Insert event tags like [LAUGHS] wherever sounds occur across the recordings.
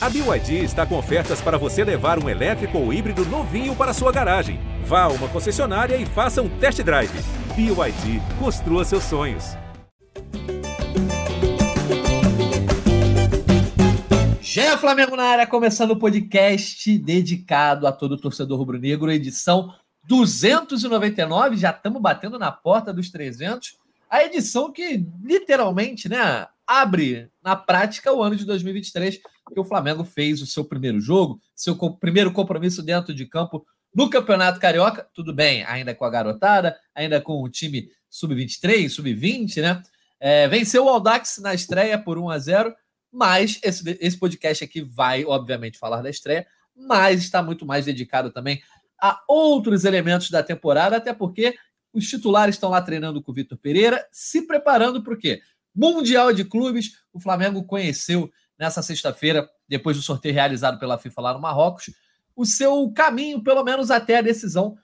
A BYD está com ofertas para você levar um elétrico ou híbrido novinho para sua garagem. Vá a uma concessionária e faça um test drive. BYD, construa seus sonhos. Gé Flamengo na área, começando o podcast dedicado a todo torcedor rubro-negro, edição 299, já estamos batendo na porta dos 300. A edição que literalmente, né, abre na prática o ano de 2023, que o Flamengo fez o seu primeiro jogo, seu primeiro compromisso dentro de campo no Campeonato Carioca, tudo bem, ainda com a garotada, ainda com o time sub-23, sub-20, né? É, venceu o Aldax na estreia por 1 a 0 mas esse, esse podcast aqui vai, obviamente, falar da estreia, mas está muito mais dedicado também a outros elementos da temporada, até porque os titulares estão lá treinando com o Vitor Pereira, se preparando para o quê? Mundial de Clubes. O Flamengo conheceu nessa sexta-feira, depois do sorteio realizado pela FIFA lá no Marrocos, o seu caminho, pelo menos até a decisão,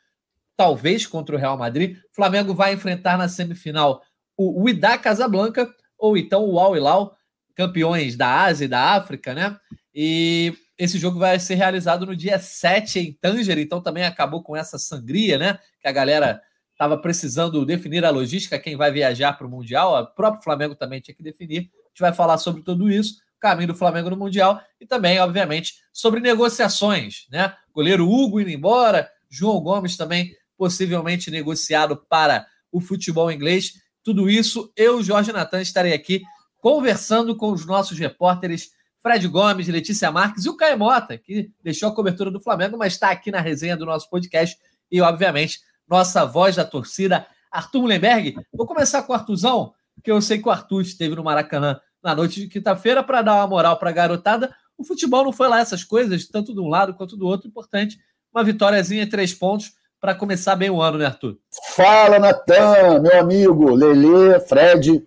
talvez contra o Real Madrid. O Flamengo vai enfrentar na semifinal o Wydad Casablanca ou então o Al Hilal, campeões da Ásia e da África, né? E esse jogo vai ser realizado no dia 7 em Tanger, então também acabou com essa sangria, né? Que a galera estava precisando definir a logística, quem vai viajar para o Mundial, o próprio Flamengo também tinha que definir. A gente vai falar sobre tudo isso, caminho do Flamengo no Mundial e também, obviamente, sobre negociações, né? Goleiro Hugo indo embora, João Gomes também possivelmente negociado para o futebol inglês. Tudo isso, eu, Jorge Natan, estarei aqui conversando com os nossos repórteres Fred Gomes, Letícia Marques e o Caio Mota, que deixou a cobertura do Flamengo, mas está aqui na resenha do nosso podcast e, obviamente, nossa voz da torcida, Arthur Mullenberg. Vou começar com o Artuzão, que eu sei que o Arthur esteve no Maracanã na noite de quinta-feira para dar uma moral para a garotada. O futebol não foi lá essas coisas, tanto de um lado quanto do outro. Importante, uma vitóriazinha, três pontos para começar bem o ano, né, Arthur? Fala, Natan, meu amigo, Lele, Fred,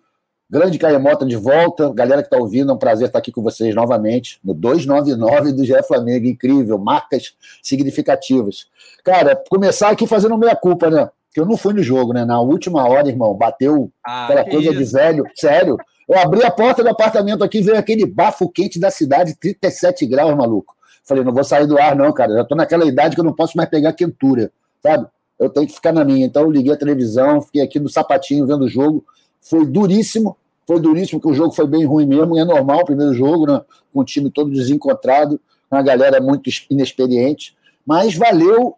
grande Caemota de volta. Galera que está ouvindo, é um prazer estar aqui com vocês novamente no 299 do GE Flamengo. Incrível, marcas significativas. Cara, começar aqui fazendo meia-culpa, né? Que eu não fui no jogo, né? Na última hora, irmão, bateu ah, aquela coisa isso. de velho. Sério. Eu abri a porta do apartamento aqui, veio aquele bafo quente da cidade, 37 graus, maluco. Falei, não vou sair do ar, não, cara. Já tô naquela idade que eu não posso mais pegar quentura, sabe? Eu tenho que ficar na minha. Então eu liguei a televisão, fiquei aqui no sapatinho vendo o jogo. Foi duríssimo, foi duríssimo, porque o jogo foi bem ruim mesmo, e é normal o primeiro jogo, né? Com o time todo desencontrado, uma galera muito inexperiente. Mas valeu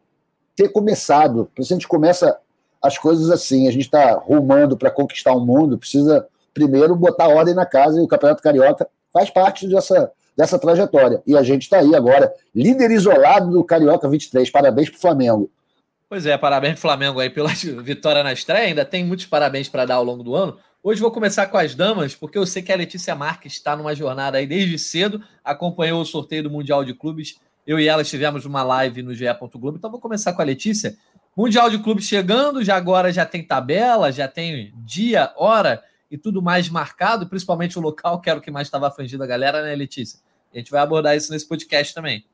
ter começado. Por isso a gente começa as coisas assim. A gente está rumando para conquistar o mundo, precisa primeiro botar ordem na casa e o Campeonato Carioca faz parte dessa, dessa trajetória. E a gente está aí agora, líder isolado do Carioca 23. Parabéns para o Flamengo. Pois é, parabéns para o Flamengo aí pela [LAUGHS] vitória na estreia. Ainda tem muitos parabéns para dar ao longo do ano. Hoje vou começar com as damas, porque eu sei que a Letícia Marques está numa jornada aí desde cedo, acompanhou o sorteio do Mundial de Clubes. Eu e ela estivemos numa live no GE. Globo. Então vou começar com a Letícia. Mundial de Clubes chegando, já agora já tem tabela, já tem dia, hora e tudo mais marcado, principalmente o local, que era o que mais estava afligindo a galera, né, Letícia? A gente vai abordar isso nesse podcast também.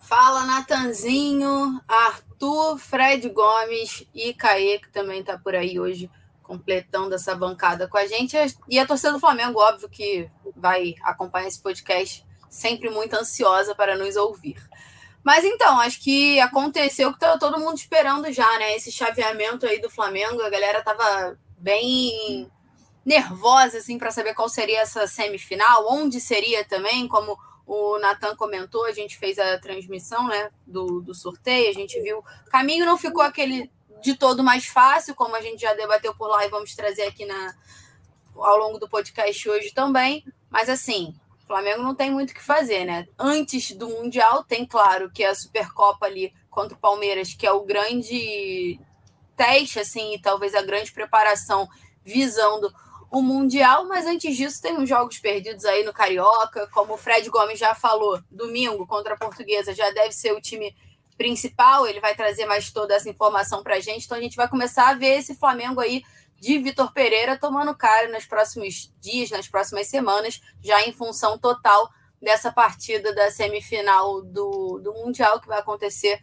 Fala, Natanzinho, Arthur, Fred Gomes e Caê, que também está por aí hoje, completando essa bancada com a gente. E a torcida do Flamengo, óbvio, que vai acompanhar esse podcast, sempre muito ansiosa para nos ouvir. Mas então, acho que aconteceu que tá todo mundo esperando já, né? Esse chaveamento aí do Flamengo, a galera tava bem nervosa, assim, para saber qual seria essa semifinal, onde seria também, como o Natan comentou, a gente fez a transmissão né, do, do sorteio, a gente viu. O caminho não ficou aquele de todo mais fácil, como a gente já debateu por lá e vamos trazer aqui na, ao longo do podcast hoje também. Mas assim, o Flamengo não tem muito o que fazer, né? Antes do Mundial, tem claro que a Supercopa ali contra o Palmeiras, que é o grande teste, assim, e talvez a grande preparação visando o Mundial, mas antes disso tem uns jogos perdidos aí no Carioca, como o Fred Gomes já falou, domingo contra a Portuguesa já deve ser o time principal, ele vai trazer mais toda essa informação para a gente, então a gente vai começar a ver esse Flamengo aí de Vitor Pereira tomando cara nos próximos dias, nas próximas semanas, já em função total dessa partida da semifinal do, do Mundial que vai acontecer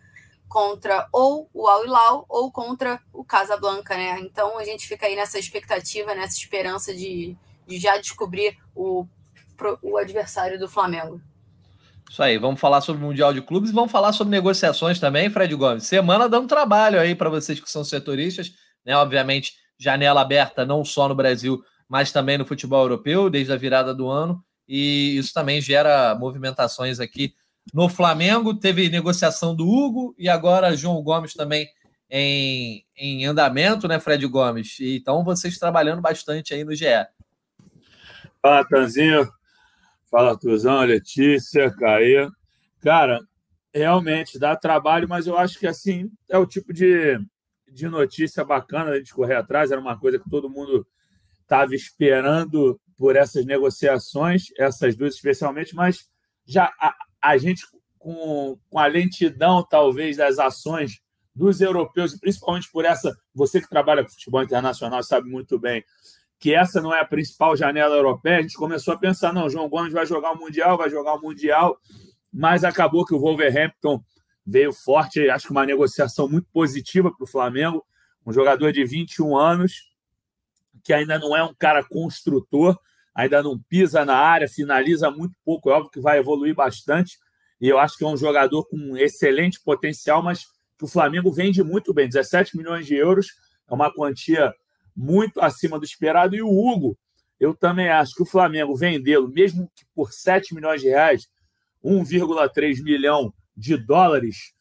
contra ou o Al Hilal ou contra o Casablanca, né? Então a gente fica aí nessa expectativa, nessa esperança de, de já descobrir o o adversário do Flamengo. Isso aí, vamos falar sobre o Mundial de Clubes e vamos falar sobre negociações também, Fred Gomes. Semana dando trabalho aí para vocês que são setoristas, né? Obviamente, janela aberta não só no Brasil, mas também no futebol europeu, desde a virada do ano, e isso também gera movimentações aqui no Flamengo. Teve negociação do Hugo e agora João Gomes também em, em andamento, né, Fred Gomes? Então vocês trabalhando bastante aí no GE. Fala, Tanzinho. Fala, Tuzão, Letícia, Caê. Cara, realmente dá trabalho, mas eu acho que assim é o tipo de, de notícia bacana gente correr atrás. Era uma coisa que todo mundo estava esperando por essas negociações, essas duas especialmente, mas já a, gente, com, com a lentidão, talvez, das ações dos europeus, principalmente por essa, você que trabalha com futebol internacional sabe muito bem que essa não é a principal janela europeia, a gente começou a pensar, não, João Gomes vai jogar o Mundial, vai jogar o Mundial, mas acabou que o Wolverhampton veio forte, acho que uma negociação muito positiva para o Flamengo, um jogador de 21 anos, que ainda não é um cara construtor, ainda não pisa na área, finaliza muito pouco, é óbvio que vai evoluir bastante, e eu acho que é um jogador com excelente potencial, mas que o Flamengo vende muito bem, 17 milhões de euros, é uma quantia muito acima do esperado. E o Hugo, eu também acho que o Flamengo vendê-lo, mesmo que por 7 milhões de reais, 1,3 milhão de dólares,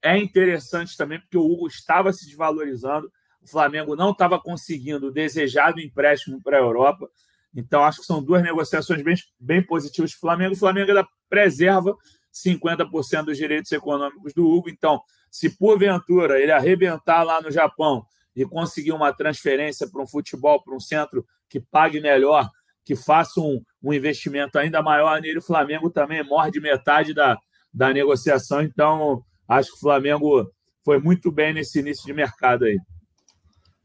é interessante também, porque o Hugo estava se desvalorizando, o Flamengo não estava conseguindo o desejado empréstimo para a Europa. Então, acho que são duas negociações bem, bem positivas para o Flamengo. O Flamengo ainda preserva 50% dos direitos econômicos do Hugo. Então, se porventura ele arrebentar lá no Japão e conseguir uma transferência para um futebol, para um centro que pague melhor, que faça um, um investimento ainda maior nele, o Flamengo também morde metade da, da negociação. Então, acho que o Flamengo foi muito bem nesse início de mercado aí.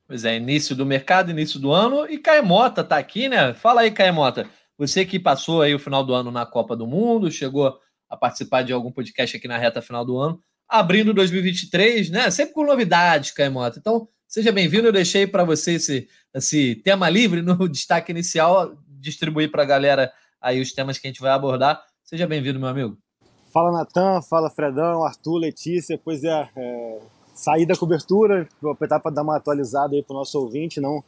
Pois é, início do mercado, início do ano. E Caemota tá aqui, né? Fala aí, Caemota. Você que passou aí o final do ano na Copa do Mundo, chegou a participar de algum podcast aqui na reta final do ano, abrindo 2023, né? Sempre com novidades, Caemota. Então, Seja bem-vindo. Eu deixei para você esse, esse tema livre no [LAUGHS] destaque inicial, distribuir para a galera aí os temas que a gente vai abordar. Seja bem-vindo, meu amigo. Fala, Natan. Fala, Fredão, Arthur, Letícia. Pois é, é saí da cobertura, vou aproveitar para dar uma atualizada aí para o nosso ouvinte. Não,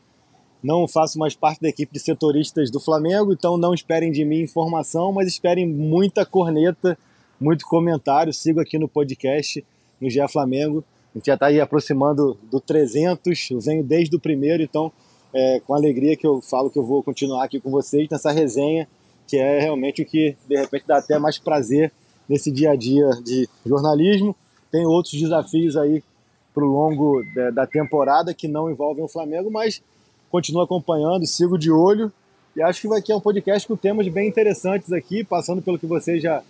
não faço mais parte da equipe de setoristas do Flamengo, então não esperem de mim informação, mas esperem muita corneta, muito comentário. Sigo aqui no podcast, no GE Flamengo. A gente já está aí aproximando do 300, eu venho desde o primeiro, então é com alegria que eu falo que eu vou continuar aqui com vocês nessa resenha, que é realmente o que de repente dá até mais prazer nesse dia a dia de jornalismo. Tem outros desafios aí para o longo da temporada que não envolvem o Flamengo, mas continuo acompanhando, sigo de olho e acho que vai ter um podcast com temas bem interessantes aqui, passando pelo que você já,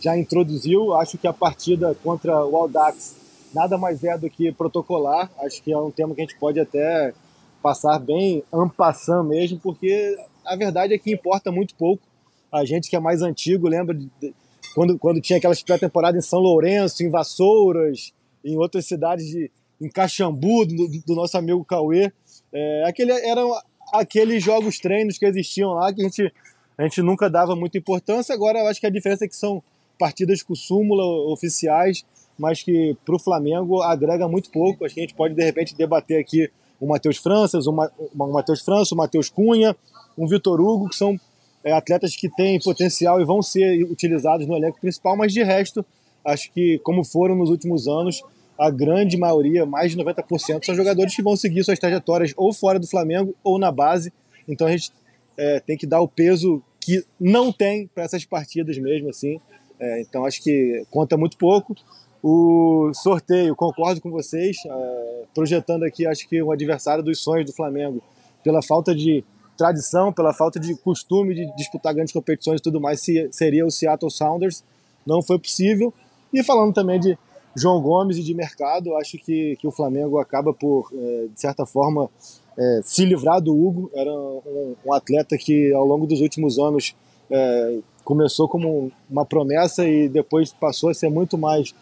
já introduziu. Acho que a partida contra o Aldax nada mais é do que protocolar. Acho que é um tema que a gente pode até passar bem ampassando mesmo, porque a verdade é que importa muito pouco. A gente que é mais antigo lembra de, de, quando, quando tinha aquelas pré-temporadas em São Lourenço, em Vassouras, em outras cidades, de, em Caxambu, do, do nosso amigo Cauê. É, aquele, eram aqueles jogos treinos que existiam lá que a gente, a gente nunca dava muita importância. Agora eu acho que a diferença é que são partidas com súmula oficiais mas que para o Flamengo agrega muito pouco. Acho que a gente pode, de repente, debater aqui o Matheus Ma o Matheus França, o Matheus Cunha, um Vitor Hugo, que são é, atletas que têm potencial e vão ser utilizados no elenco principal, mas de resto, acho que, como foram nos últimos anos, a grande maioria, mais de 90%, são jogadores que vão seguir suas trajetórias ou fora do Flamengo ou na base. Então a gente é, tem que dar o peso que não tem para essas partidas mesmo assim. É, então acho que conta muito pouco. O sorteio, concordo com vocês, é, projetando aqui, acho que o adversário dos sonhos do Flamengo, pela falta de tradição, pela falta de costume de disputar grandes competições e tudo mais, seria o Seattle Sounders. Não foi possível. E falando também de João Gomes e de mercado, acho que, que o Flamengo acaba por, é, de certa forma, é, se livrar do Hugo. Era um, um, atleta que, ao longo dos últimos anos, é, começou como uma promessa e depois passou a ser muito mais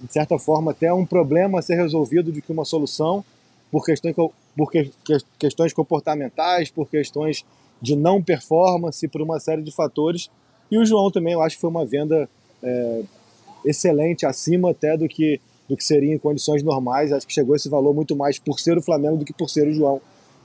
de certa forma, até um problema a ser resolvido do que uma solução, por questões, por que, questões comportamentais, por questões de não performance, por uma série de fatores. E o João também, eu acho que foi uma venda é, excelente, acima até do que, do que seria em condições normais. Acho que chegou esse valor muito mais por ser o Flamengo do que por ser o João.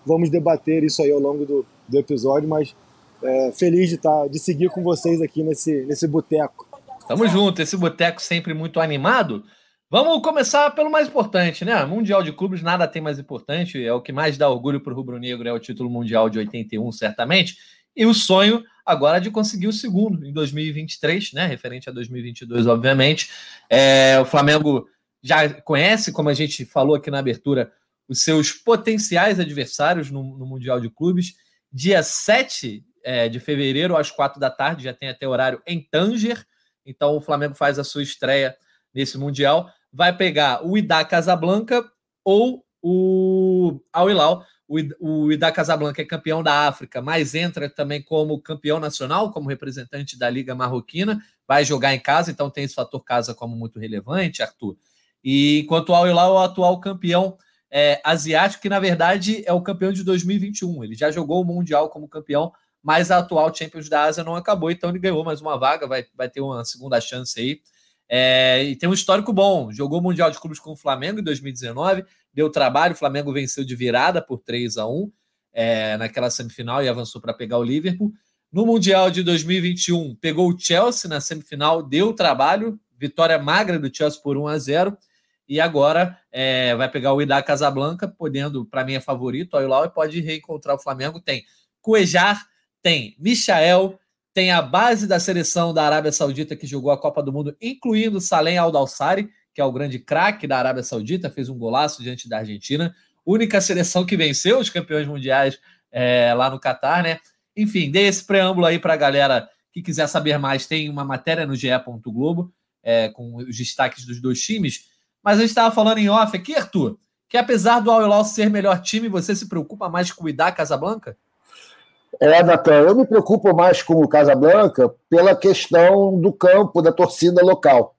Vamos debater isso aí ao longo do, do episódio, mas é, feliz de, tá, de seguir com vocês aqui nesse, nesse boteco. Tamo junto, esse boteco sempre muito animado. Vamos começar pelo mais importante, né? Mundial de Clubes, nada tem mais importante. É o que mais dá orgulho para o Rubro Negro, é o título mundial de 81, certamente. E o sonho agora de conseguir o segundo em 2023, né? Referente a 2022, obviamente. É, o Flamengo já conhece, como a gente falou aqui na abertura, os seus potenciais adversários no, no Mundial de Clubes. Dia 7 é, de fevereiro, às quatro da tarde, já tem até horário em Tanger. Então o Flamengo faz a sua estreia nesse Mundial. Vai pegar o Idá Casablanca ou o Al Hilal. O Idá Casablanca é campeão da África, mas entra também como campeão nacional, como representante da Liga Marroquina. Vai jogar em casa, então tem esse fator casa como muito relevante, Arthur. E enquanto o Al Hilal é o atual campeão é, asiático, que na verdade é o campeão de 2021. Ele já jogou o Mundial como campeão mas a atual Champions da Ásia não acabou, então ele ganhou mais uma vaga, vai, vai ter uma segunda chance aí. É, e tem um histórico bom. Jogou o Mundial de Clubes com o Flamengo em 2019, deu trabalho, o Flamengo venceu de virada por 3 a 1 é, naquela semifinal e avançou para pegar o Liverpool. No Mundial de 2021, pegou o Chelsea na semifinal, deu trabalho, vitória magra do Chelsea por 1 a 0 e agora é, vai pegar o Idá Casablanca, podendo, para mim é favorito, o Ilau e pode reencontrar o Flamengo. Tem Cuejar, tem Michael, tem a base da seleção da Arábia Saudita que jogou a Copa do Mundo, incluindo Salem Al-Dawsari, que é o grande craque da Arábia Saudita, fez um golaço diante da Argentina, única seleção que venceu os campeões mundiais é, lá no Catar, né? Enfim, dei esse preâmbulo aí para a galera que quiser saber mais, tem uma matéria no GE. Globo é, com os destaques dos dois times. Mas a gente estava falando em off aqui, Arthur, que apesar do Al Hilal ser melhor time, você se preocupa mais com o Casablanca? É, Natan, eu me preocupo mais com o Casablanca pela questão do campo, da torcida local.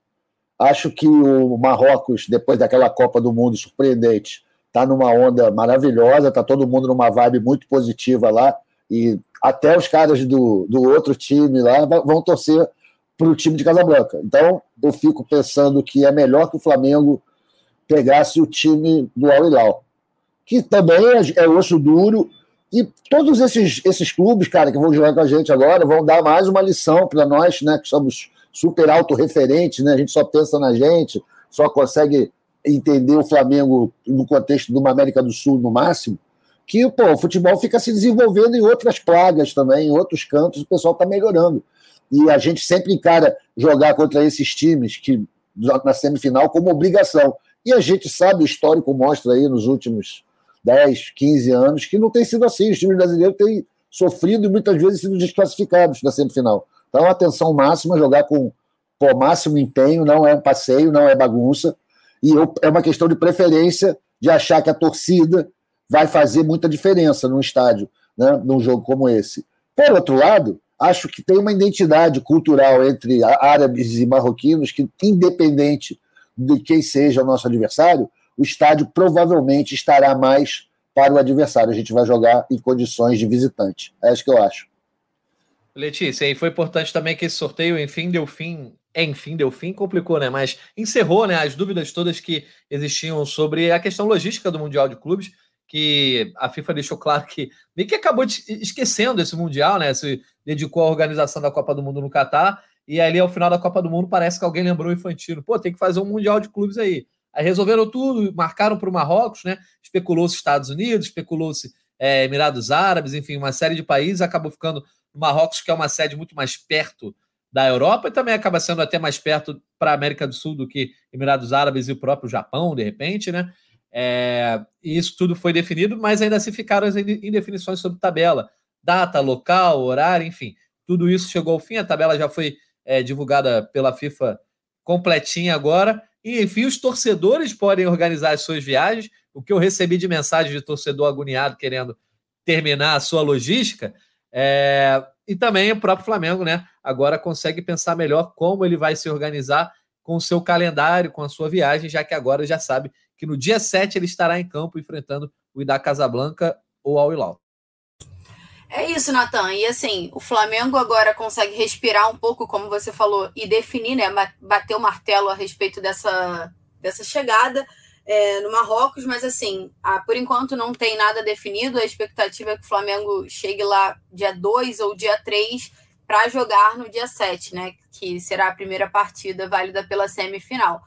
Acho que o Marrocos, depois daquela Copa do Mundo surpreendente, está numa onda maravilhosa, está todo mundo numa vibe muito positiva lá, e até os caras do, do outro time lá vão torcer para o time de Casablanca. Então, eu fico pensando que é melhor que o Flamengo pegasse o time do Al Hilal, que também é, é osso duro, e todos esses, esses clubes, cara, que vão jogar com a gente agora, vão dar mais uma lição para nós, né, que somos super autorreferentes, né? A gente só pensa na gente, só consegue entender o Flamengo no contexto de uma América do Sul no máximo, que pô, o futebol fica se desenvolvendo em outras plagas também, em outros cantos, o pessoal está melhorando. E a gente sempre encara jogar contra esses times que na semifinal como obrigação. E a gente sabe, o histórico mostra aí nos últimos 10, 15 anos, que não tem sido assim. Os times brasileiros têm sofrido e muitas vezes sido desclassificados na semifinal. Então, atenção máxima, jogar com o máximo empenho, não é um passeio, não é bagunça. E eu, é uma questão de preferência de achar que a torcida vai fazer muita diferença num estádio, né, num jogo como esse. Por outro lado, acho que tem uma identidade cultural entre árabes e marroquinos que, independente de quem seja o nosso adversário, o estádio provavelmente estará mais para o adversário. A gente vai jogar em condições de visitante. É isso que eu acho. Letícia, e foi importante também que esse sorteio, enfim, deu fim. Enfim, deu fim, complicou, né? Mas encerrou né, as dúvidas todas que existiam sobre a questão logística do Mundial de Clubes, que a FIFA deixou claro que meio que acabou esquecendo esse Mundial, né? Se dedicou à organização da Copa do Mundo no Catar, e ali ao final da Copa do Mundo parece que alguém lembrou o Infantino. Pô, tem que fazer um Mundial de Clubes aí. Aí resolveram tudo, marcaram para o Marrocos, né? Especulou-se Estados Unidos, especulou-se é, Emirados Árabes, enfim, uma série de países, acabou ficando Marrocos, que é uma sede muito mais perto da Europa, e também acaba sendo até mais perto para a América do Sul do que Emirados Árabes e o próprio Japão, de repente, né? É, e isso tudo foi definido, mas ainda se ficaram as indefinições sobre tabela, data, local, horário, enfim, tudo isso chegou ao fim. A tabela já foi é, divulgada pela FIFA completinha agora. E, enfim, os torcedores podem organizar as suas viagens. O que eu recebi de mensagem de torcedor agoniado querendo terminar a sua logística. É... E também o próprio Flamengo, né? Agora consegue pensar melhor como ele vai se organizar com o seu calendário, com a sua viagem, já que agora já sabe que no dia 7 ele estará em campo enfrentando o Idá Casablanca ou Al Hilal. É isso, Natan. E assim, o Flamengo agora consegue respirar um pouco, como você falou, e definir, né? Bater o martelo a respeito dessa, dessa chegada é, no Marrocos, mas assim, a, por enquanto não tem nada definido. A expectativa é que o Flamengo chegue lá dia 2 ou dia 3 para jogar no dia 7, né? Que será a primeira partida válida pela semifinal.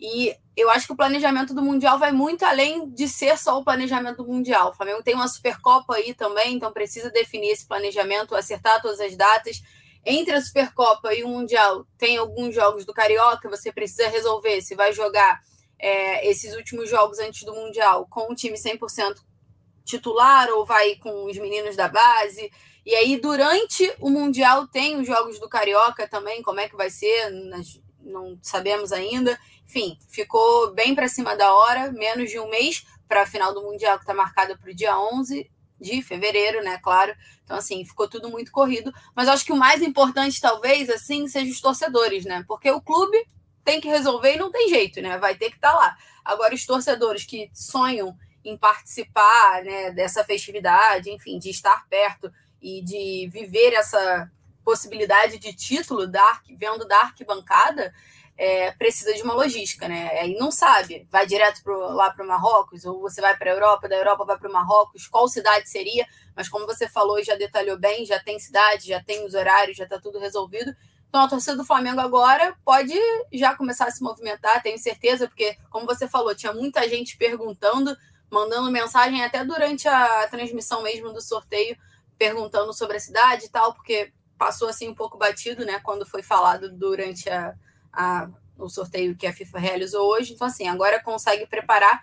E eu acho que o planejamento do Mundial vai muito além de ser só o planejamento do Mundial. O Flamengo tem uma Supercopa aí também, então precisa definir esse planejamento, acertar todas as datas. Entre a Supercopa e o Mundial, tem alguns jogos do Carioca, você precisa resolver se vai jogar é, esses últimos jogos antes do Mundial com o time 100% titular ou vai com os meninos da base. E aí, durante o Mundial, tem os jogos do Carioca também, como é que vai ser, nós não sabemos ainda. Enfim, ficou bem para cima da hora, menos de um mês para a final do Mundial, que está marcada para o dia 11 de fevereiro, né? Claro. Então, assim, ficou tudo muito corrido. Mas acho que o mais importante, talvez, assim, seja os torcedores, né? Porque o clube tem que resolver e não tem jeito, né? Vai ter que estar tá lá. Agora, os torcedores que sonham em participar né, dessa festividade, enfim, de estar perto e de viver essa possibilidade de título da, vendo da arquibancada, é, precisa de uma logística, né? Aí não sabe, vai direto pro, lá para o Marrocos, ou você vai para a Europa, da Europa vai para o Marrocos, qual cidade seria? Mas como você falou e já detalhou bem, já tem cidade, já tem os horários, já está tudo resolvido. Então, a torcida do Flamengo agora pode já começar a se movimentar, tenho certeza, porque, como você falou, tinha muita gente perguntando, mandando mensagem até durante a transmissão mesmo do sorteio, perguntando sobre a cidade e tal, porque passou assim um pouco batido, né, quando foi falado durante a, a, o sorteio que a FIFA realizou hoje. Então, assim, agora consegue preparar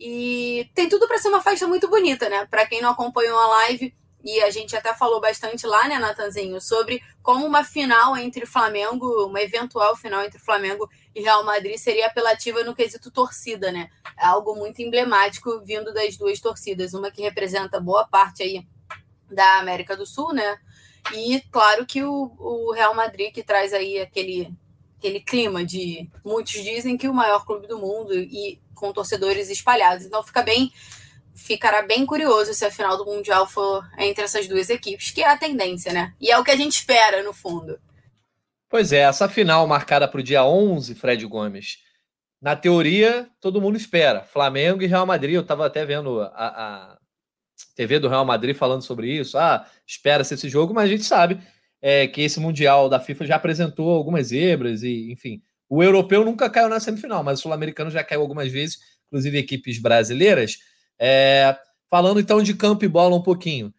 e tem tudo para ser uma festa muito bonita, né? Para quem não acompanhou a live, e a gente até falou bastante lá, né, Natanzinho, sobre como uma final entre Flamengo, uma eventual final entre Flamengo e Real Madrid seria apelativa no quesito torcida, né? É algo muito emblemático vindo das duas torcidas, uma que representa boa parte aí da América do Sul, né? E claro que o, o Real Madrid que traz aí aquele aquele clima de muitos dizem que o maior clube do mundo e com torcedores espalhados. Então fica bem ficará bem curioso se a final do Mundial for entre essas duas equipes, que é a tendência, né? E é o que a gente espera, no fundo. Pois é, essa final marcada para o dia 11, Fred Gomes, na teoria, todo mundo espera. Flamengo e Real Madrid. Eu estava até vendo a, a, TV do Real Madrid falando sobre isso. Ah, espera-se esse jogo, mas a gente sabe é, que esse Mundial da FIFA já apresentou algumas zebras e, enfim. O europeu nunca caiu na semifinal, mas o sul-americano já caiu algumas vezes, inclusive equipes brasileiras. É, falando então de campo e bola um pouquinho.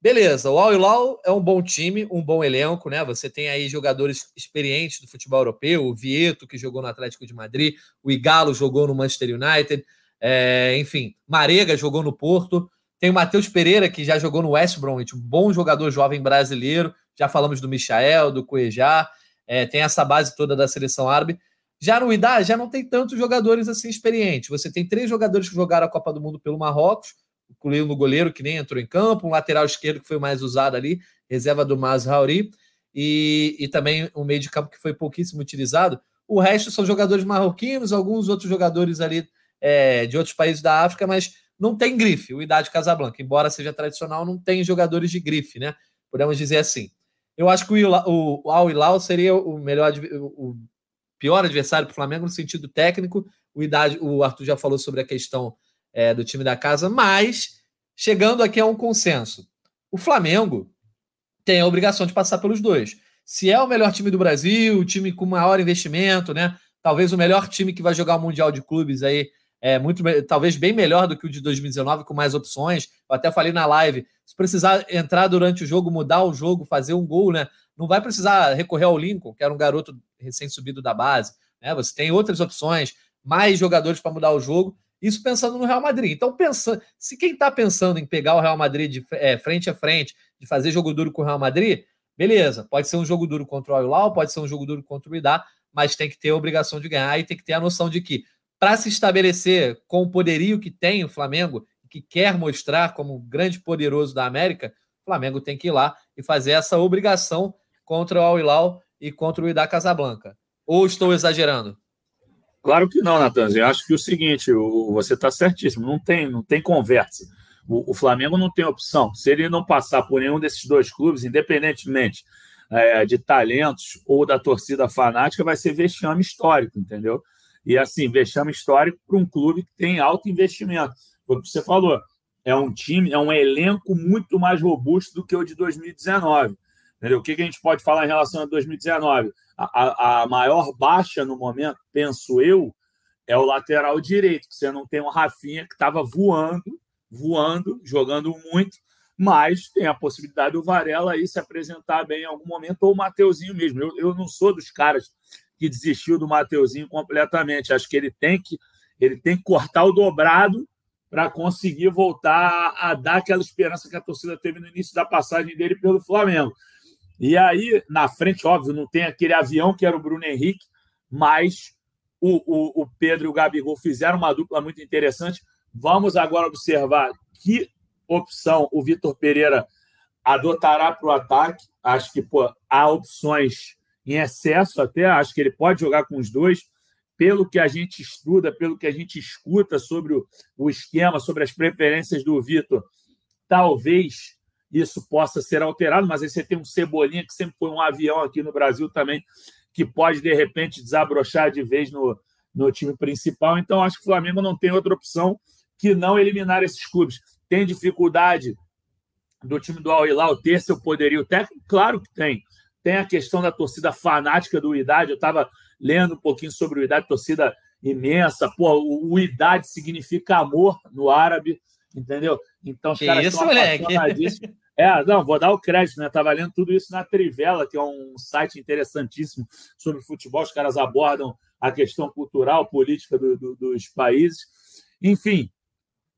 Beleza, o Al Hilal é um bom time, um bom elenco, né? Você tem aí jogadores experientes do futebol europeu, o Vieto, que jogou no Atlético de Madrid, o Igalo jogou no Manchester United, é, enfim, Marega jogou no Porto, tem o Matheus Pereira, que já jogou no West Bromwich, um bom jogador jovem brasileiro, já falamos do Michael, do Cuejá, é, tem essa base toda da seleção árabe. Já no IDA, já não tem tantos jogadores assim experientes. Você tem três jogadores que jogaram a Copa do Mundo pelo Marrocos, incluindo o goleiro que nem entrou em campo, um lateral esquerdo que foi mais usado ali, reserva do Mazraoui, e, e também um meio de campo que foi pouquíssimo utilizado. O resto são jogadores marroquinos, alguns outros jogadores ali é, de outros países da África, mas não tem grife. O Idade Casablanca, embora seja tradicional, não tem jogadores de grife, né? Podemos dizer assim. Eu acho que o, o, o Al Hilal seria o melhor, o pior adversário para o Flamengo no sentido técnico. O, idade, o Arthur já falou sobre a questão é, do time da casa, mas chegando aqui a um consenso. O Flamengo tem a obrigação de passar pelos dois. Se é o melhor time do Brasil, o time com maior investimento, né? Talvez o melhor time que vai jogar o Mundial de Clubes aí, é muito, talvez bem melhor do que o de 2019, com mais opções. Eu até falei na live, se precisar entrar durante o jogo, mudar o jogo, fazer um gol, né? Não vai precisar recorrer ao Lincoln, que era um garoto recém-subido da base. Né? Você tem outras opções, mais jogadores para mudar o jogo. Isso pensando no Real Madrid. Então, pensando, se quem está pensando em pegar o Real Madrid de é, frente a frente, de fazer jogo duro com o Real Madrid, beleza, pode ser um jogo duro contra o Al pode ser um jogo duro contra o Idá, mas tem que ter a obrigação de ganhar e tem que ter a noção de que, para se estabelecer com o poderio que tem o Flamengo, que quer mostrar como grande poderoso da América, o Flamengo tem que ir lá e fazer essa obrigação contra o Al Hilal e contra o Ida Casablanca. Ou estou exagerando? Claro que não, Natanzinho. Acho que o seguinte, o, você está certíssimo. Não tem, não tem conversa. O, o, Flamengo não tem opção. Se ele não passar por nenhum desses dois clubes, independentemente é, de talentos ou da torcida fanática, vai ser vexame histórico, entendeu? E assim, vexame histórico para um clube que tem alto investimento. Foi o que você falou. É um time, é um elenco muito mais robusto do que o de 2019. Entendeu? O que, que a gente pode falar em relação a 2019? A, a, a maior baixa no momento, penso eu, é o lateral direito, que você não tem um Rafinha que estava voando, voando, jogando muito, mas tem a possibilidade do Varela aí se apresentar bem em algum momento, ou o Mateuzinho mesmo. Eu, eu não sou dos caras que desistiu do Mateuzinho completamente. Acho que ele tem que ele tem que cortar o dobrado para conseguir voltar a dar aquela esperança que a torcida teve no início da passagem dele pelo Flamengo. E aí, na frente, óbvio, não tem aquele avião que era o Bruno Henrique, mas o, o, o Pedro e o Gabigol fizeram uma dupla muito interessante. Vamos agora observar que opção o Vitor Pereira adotará para o ataque. Acho que pô, há opções em excesso até, acho que ele pode jogar com os dois. Pelo que a gente estuda, pelo que a gente escuta sobre o, o esquema, sobre as preferências do Vitor, talvez isso possa ser alterado, mas aí você tem um Cebolinha, que sempre foi um avião aqui no Brasil também, que pode, de repente, desabrochar de vez no, no time principal. Então, acho que o Flamengo não tem outra opção que não eliminar esses clubes. Tem dificuldade do time do Al-Hilal ter seu poderio técnico? Claro que tem. Tem a questão da torcida fanática do Idade. Eu estava lendo um pouquinho sobre o Idade, torcida imensa. Pô, o, o Idade significa amor no árabe entendeu? Então, os que caras isso. [LAUGHS] É, não, vou dar o crédito, né? Estava lendo tudo isso na Trivela, que é um site interessantíssimo sobre futebol. Os caras abordam a questão cultural, política do, do, dos países. Enfim,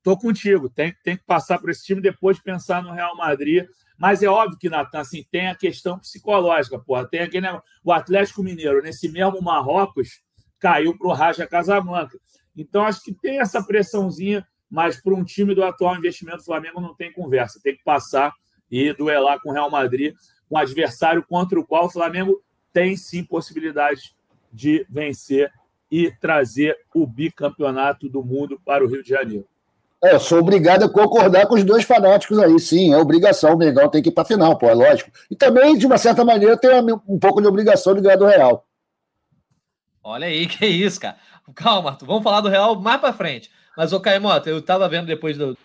tô contigo. Tem, tem que passar por esse time depois de pensar no Real Madrid. Mas é óbvio que, Natan, assim, tem a questão psicológica, porra. Tem aquele O Atlético Mineiro, nesse mesmo Marrocos, caiu para o Raja Casablanca. Então, acho que tem essa pressãozinha mas para um time do atual investimento do Flamengo não tem conversa, tem que passar e duelar com o Real Madrid, um adversário contra o qual o Flamengo tem sim possibilidade de vencer e trazer o bicampeonato do mundo para o Rio de Janeiro. É, eu sou obrigado a concordar com os dois fanáticos aí, sim, é obrigação, o Mengão tem que ir para a final, pô, é lógico. E também, de uma certa maneira, tem um pouco de obrigação de ganhar do Real. Olha aí, [LAUGHS] que isso, cara. Calma, Arthur, vamos falar do Real mais para frente. Mas, ô Caimota, eu tava vendo depois do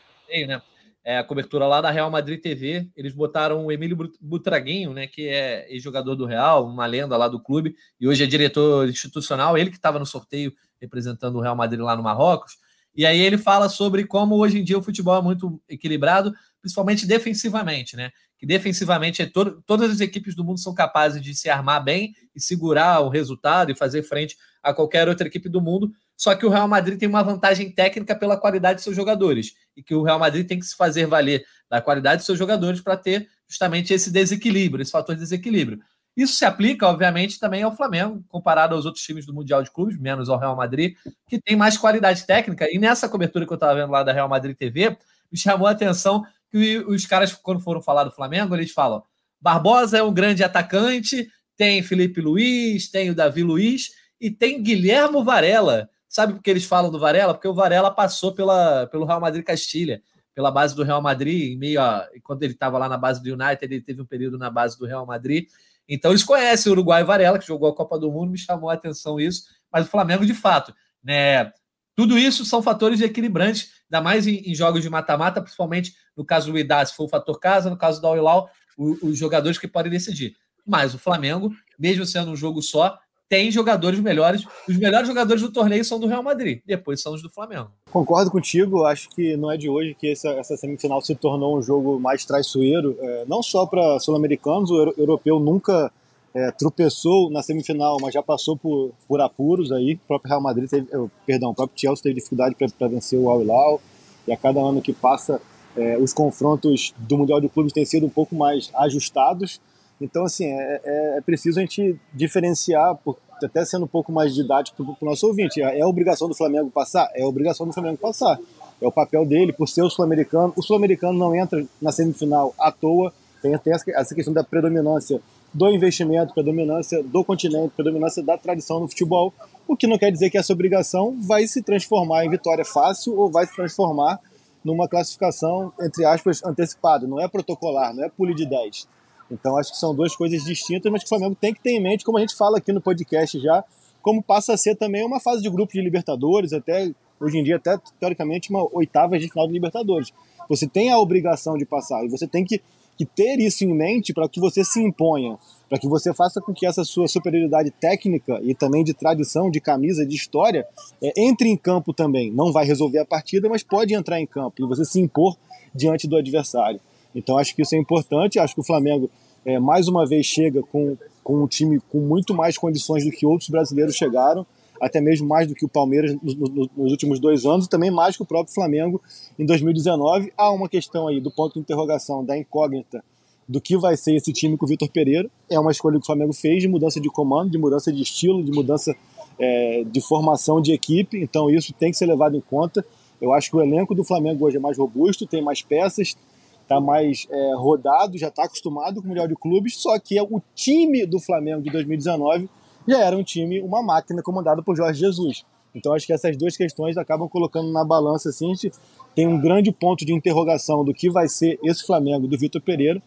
né? É, a cobertura lá da Real Madrid TV, eles botaram o Emílio Butraguinho, né, que é ex-jogador do Real, uma lenda lá do clube, e hoje é diretor institucional, ele que estava no sorteio representando o Real Madrid lá no Marrocos. E aí ele fala sobre como hoje em dia o futebol é muito equilibrado, principalmente defensivamente, né? Que defensivamente é todo, todas as equipes do mundo são capazes de se armar bem e segurar o resultado e fazer frente a qualquer outra equipe do mundo, só que o Real Madrid tem uma vantagem técnica pela qualidade de seus jogadores. E que o Real Madrid tem que se fazer valer da qualidade de seus jogadores para ter justamente esse desequilíbrio, esse fator de desequilíbrio. Isso se aplica, obviamente, também ao Flamengo, comparado aos outros times do Mundial de Clubes, menos ao Real Madrid, que tem mais qualidade técnica. E nessa cobertura que eu estava vendo lá da Real Madrid TV, me chamou a atenção que os caras, quando foram falar do Flamengo, eles falam: Barbosa é um grande atacante, tem Felipe Luiz, tem o Davi Luiz e tem Guilhermo Varela Sabe por que eles falam do Varela? Porque o Varela passou pela, pelo Real Madrid Castilha, pela base do Real Madrid, em meio a, quando ele estava lá na base do United, ele teve um período na base do Real Madrid. Então eles conhecem o Uruguai Varela, que jogou a Copa do Mundo, me chamou a atenção isso, mas o Flamengo, de fato, né? Tudo isso são fatores equilibrantes, ainda mais em, em jogos de mata-mata, principalmente no caso do Idá, se for o fator casa, no caso do Al-Hilal, os jogadores que podem decidir. Mas o Flamengo, mesmo sendo um jogo só, tem jogadores melhores. Os melhores jogadores do torneio são do Real Madrid, depois são os do Flamengo. Concordo contigo, acho que não é de hoje que essa, essa semifinal se tornou um jogo mais traiçoeiro, é, não só para sul-americanos, o europeu nunca é, tropeçou na semifinal, mas já passou por, por apuros aí. O próprio Real Madrid teve, perdão, o próprio Chelsea teve dificuldade para vencer o Al Hilal, e a cada ano que passa, é, os confrontos do Mundial de Clubes têm sido um pouco mais ajustados. Então, assim, é, é, é preciso a gente diferenciar, até sendo um pouco mais didático para o nosso ouvinte. É a obrigação do Flamengo passar? É a obrigação do Flamengo passar. É o papel dele, por ser o sul-americano. O sul-americano não entra na semifinal à toa. Tem, tem essa questão da predominância do investimento, predominância do continente, predominância da tradição no futebol. O que não quer dizer que essa obrigação vai se transformar em vitória fácil ou vai se transformar numa classificação, entre aspas, antecipada, não é protocolar, não é pule de 10. Então acho que são duas coisas distintas, mas que o Flamengo tem que ter em mente, como a gente fala aqui no podcast já, como passa a ser também uma fase de grupo de Libertadores, até hoje em dia, até teoricamente, uma oitava de final de Libertadores. Você tem a obrigação de passar e você tem que, que ter isso em mente para que você se imponha, para que você faça com que essa sua superioridade técnica e também de tradição, de camisa, de história, é, entre em campo também. Não vai resolver a partida, mas pode entrar em campo e você se impor diante do adversário. Então acho que isso é importante. Acho que o Flamengo é, mais uma vez chega com, com um time com muito mais condições do que outros brasileiros chegaram até mesmo mais do que o Palmeiras nos, últimos dois anos, e também mais que o próprio Flamengo em 2019. Há uma questão aí do ponto de interrogação, da incógnita do que vai ser esse time com o Vitor Pereira. É uma escolha que o Flamengo fez de mudança de comando, de mudança de estilo, de mudança é, de formação de equipe, então isso tem que ser levado em conta. Eu acho que o elenco do Flamengo hoje é mais robusto, tem mais peças, está mais é, rodado, já está acostumado com o Mundial de Clubes, só que é o time do Flamengo de 2019 já era um time, uma máquina comandada por Jorge Jesus. Então acho que essas duas questões acabam colocando na balança assim, a gente tem um grande ponto de interrogação do que vai ser esse Flamengo do Vitor Pereira.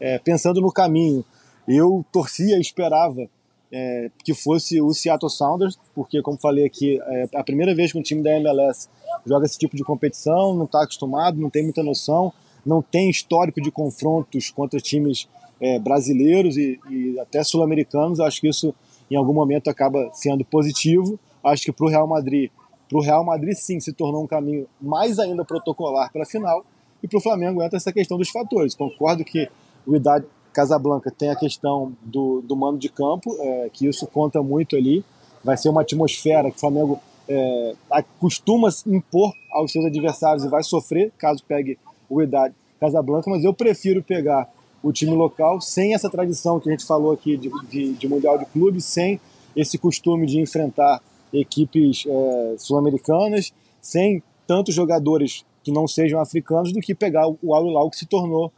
É, pensando no caminho, eu torcia esperava é, que fosse o Seattle Sounders, porque como falei aqui, é a primeira vez que um time da MLS joga esse tipo de competição, não está acostumado, não tem muita noção, não tem histórico de confrontos contra times é, brasileiros e, e até sul-americanos. Acho que isso em algum momento acaba sendo positivo. Acho que para o Real Madrid, para o Real Madrid sim se tornou um caminho mais ainda protocolar para a final. E para o Flamengo entra essa questão dos fatores. Concordo que o Idade Casablanca tem a questão do, do mando de campo, é, que isso conta muito ali. Vai ser uma atmosfera que o Flamengo é, costuma impor aos seus adversários e vai sofrer caso pegue o Idade Casablanca, mas eu prefiro pegar o time local, sem essa tradição que a gente falou aqui de, de, de Mundial de Clubes, sem esse costume de enfrentar equipes é, sul-americanas, sem tantos jogadores que não sejam africanos, do que pegar o Al Hilal que se tornou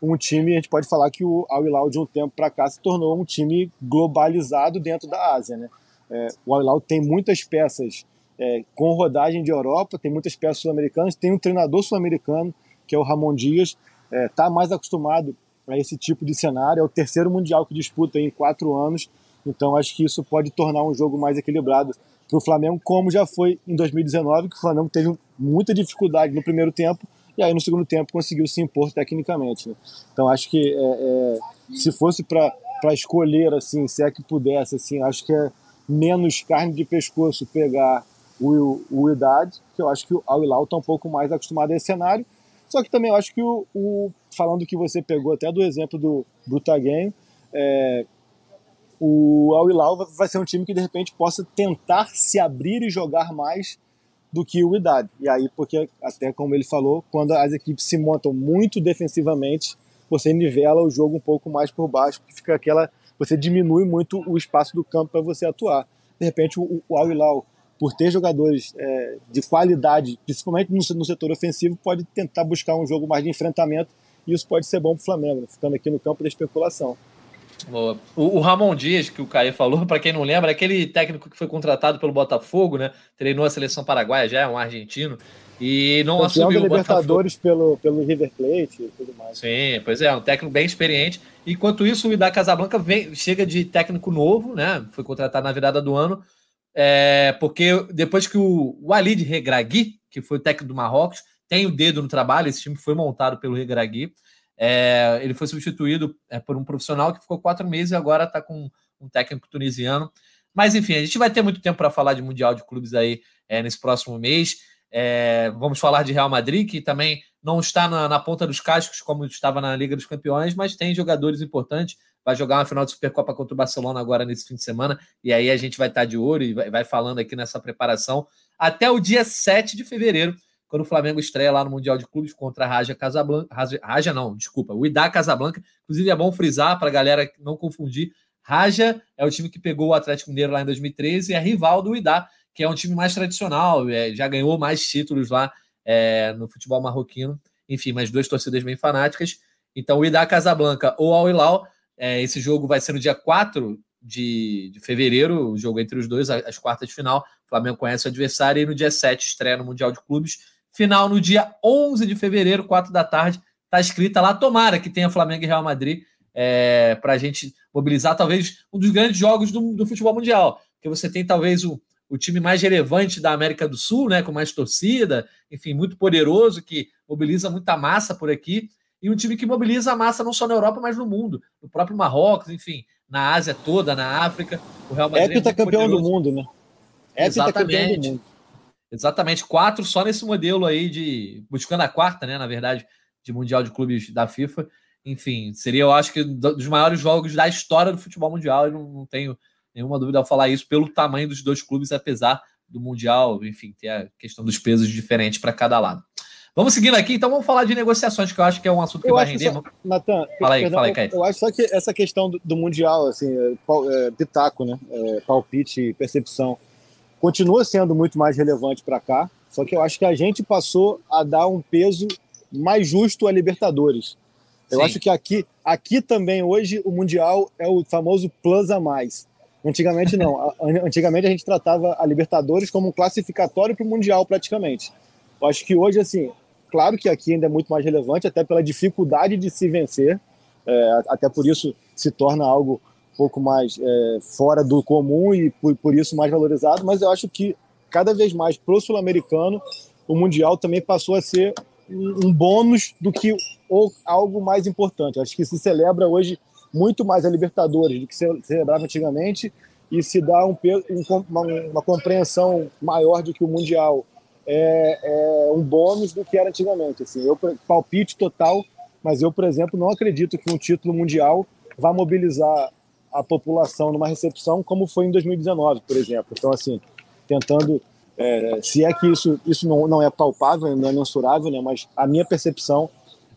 um time, a gente pode falar que o Al Hilal de um tempo para cá se tornou um time globalizado dentro da Ásia, né? É, o Al Hilal tem muitas peças é, com rodagem de Europa, tem muitas peças sul-americanas, tem um treinador sul-americano que é o Ramon Dias, está é, mais acostumado a esse tipo de cenário. É o terceiro Mundial que disputa em quatro anos, então acho que isso pode tornar um jogo mais equilibrado para o Flamengo, como já foi em 2019, que o Flamengo teve muita dificuldade no primeiro tempo e aí no segundo tempo conseguiu se impor tecnicamente. Né? Então acho que é, é, se fosse para escolher, assim, se é que pudesse, assim, acho que é menos carne de pescoço pegar o, o Idade, que eu acho que o Al Hilal está um pouco mais acostumado a esse cenário, só que também eu acho que o, o falando que você pegou até do exemplo do Brutaguenho, é, o Al Hilal vai ser um time que de repente possa tentar se abrir e jogar mais do que o Idade. E aí, porque até como ele falou, quando as equipes se montam muito defensivamente, você nivela o jogo um pouco mais por baixo, porque fica aquela, você diminui muito o espaço do campo para você atuar. De repente, o, o Al Hilal por ter jogadores é, de qualidade, principalmente no, no, setor ofensivo, pode tentar buscar um jogo mais de enfrentamento e isso pode ser bom para o Flamengo, né? ficando aqui no campo da especulação. Boa. O, o Ramon Dias, que o Caio falou, para quem não lembra, é aquele técnico que foi contratado pelo Botafogo, né? Treinou a seleção paraguaia já, é um argentino. E não Campeão assumiu o Libertadores pelo, pelo River Plate e tudo mais. Sim, pois é, um técnico bem experiente. Enquanto isso, o Ida Casablanca vem, chega de técnico novo, né? Foi contratado na virada do ano é, porque depois que o Walid Regragui, que foi o técnico do Marrocos, tem o dedo no trabalho, esse time foi montado pelo Regragui, é, ele foi substituído é, por um profissional que ficou quatro meses e agora está com um técnico tunisiano. Mas enfim, a gente vai ter muito tempo para falar de Mundial de Clubes aí é, nesse próximo mês. É, vamos falar de Real Madrid, que também não está na, na, ponta dos cascos como estava na Liga dos Campeões, mas tem jogadores importantes vai jogar uma final de Supercopa contra o Barcelona agora nesse fim de semana, e aí a gente vai estar de olho e vai, falando aqui nessa preparação até o dia 7 de fevereiro, quando o Flamengo estreia lá no Mundial de Clubes contra a Raja Casablanca. Raja, Raja não, desculpa, o Idá Casablanca. Inclusive é bom frisar para a galera não confundir. Raja é o time que pegou o Atlético Mineiro lá em 2013 e é rival do Idá, que é um time mais tradicional, é, já ganhou mais títulos lá é, no futebol marroquino. Enfim, mas duas torcidas bem fanáticas. Então, o Idá Casablanca ou Al Hilal é, esse jogo vai ser no dia 4 de, de fevereiro, o jogo entre os dois, as quartas de final. O Flamengo conhece o adversário e no dia 7 estreia no Mundial de Clubes. Final no dia 11 de fevereiro, 4 da tarde. Está escrita lá. Tomara que tenha Flamengo e Real Madrid é, para a gente mobilizar talvez um dos grandes jogos do, do futebol mundial. Porque você tem talvez o, o time mais relevante da América do Sul, né, com mais torcida, enfim, muito poderoso, que mobiliza muita massa por aqui, e um time que mobiliza a massa não só na Europa, mas no mundo, no próprio Marrocos, enfim, na Ásia toda, na África. O Real Madrid é, é campeão do mundo, né? É campeão do mundo. Exatamente, quatro só nesse modelo aí de buscando a quarta, né, na verdade, de mundial de clubes da FIFA. Enfim, seria, eu acho que dos maiores jogos da história do futebol mundial. Eu não, não tenho nenhuma dúvida ao falar isso pelo tamanho dos dois clubes, apesar do mundial, enfim, ter a questão dos pesos diferentes para cada lado. Vamos seguindo aqui, então vamos falar de negociações, que eu acho que é um assunto que eu vai render. Só, Natan, fala aí, perdão, fala aí, Caio. Eu acho só que essa questão do, do Mundial, assim, é, é, pitaco, né? É, palpite, percepção, continua sendo muito mais relevante para cá, só que eu acho que a gente passou a dar um peso mais justo a Libertadores. Eu Sim. acho que aqui, aqui também hoje o Mundial é o famoso plus a mais. Antigamente não. Antigamente a gente tratava a Libertadores como um classificatório para o Mundial praticamente. Eu acho que hoje, assim, claro que aqui ainda é muito mais relevante, até pela dificuldade de se vencer, é, até por isso se torna algo um pouco mais é, fora do comum e por, por isso mais valorizado, mas eu acho que cada vez mais pro sul-americano o Mundial também passou a ser um, bônus do que ou algo mais importante. Acho que se celebra hoje muito mais a Libertadores do que se celebrava antigamente e se dá um, uma, uma compreensão maior de que o Mundial é, é, um bônus do que era antigamente. Assim, eu palpite total, mas eu, por exemplo, não acredito que um título mundial vá mobilizar a população numa recepção como foi em 2019, por exemplo. Então, assim, tentando, é, se é que isso, isso não, não é palpável, não é mensurável, né, mas a minha percepção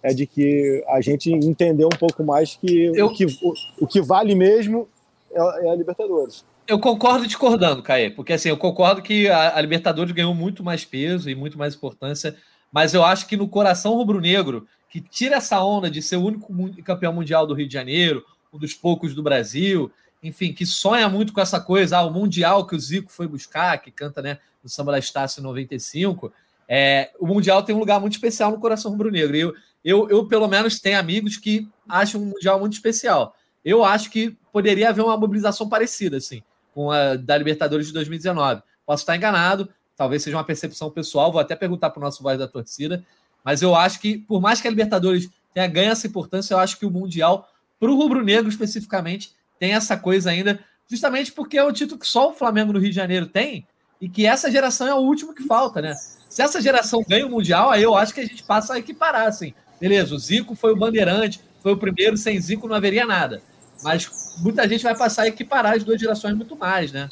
é de que a gente entendeu um pouco mais que, eu... o, que o, o que vale mesmo é, é a Libertadores. Eu concordo discordando, Caê, porque assim, eu concordo que a, a, Libertadores ganhou muito mais peso e muito mais importância, mas eu acho que no coração rubro-negro, que tira essa onda de ser o único campeão mundial do Rio de Janeiro, um dos poucos do Brasil, enfim, que sonha muito com essa coisa, ah, o Mundial que o Zico foi buscar, que canta né, no Samba da Estácio 95, é, o Mundial tem um lugar muito especial no coração rubro-negro. Eu, eu, eu, pelo menos, tenho amigos que acham o Mundial muito especial. Eu acho que poderia haver uma mobilização parecida, assim com a da Libertadores de 2019. Posso estar enganado, talvez seja uma percepção pessoal, vou até perguntar para o nosso voz da torcida, mas eu acho que, por mais que a Libertadores tenha ganho essa importância, eu acho que o Mundial, para o rubro-negro especificamente, tem essa coisa ainda, justamente porque é o título que só o Flamengo no Rio de Janeiro tem, e que essa geração é o último que falta, né? Se essa geração ganha o Mundial, aí eu acho que a gente passa a equiparar, assim. Beleza, o Zico foi o bandeirante, foi o primeiro, sem Zico não haveria nada. Mas muita gente vai passar a equiparar as duas gerações muito mais, né?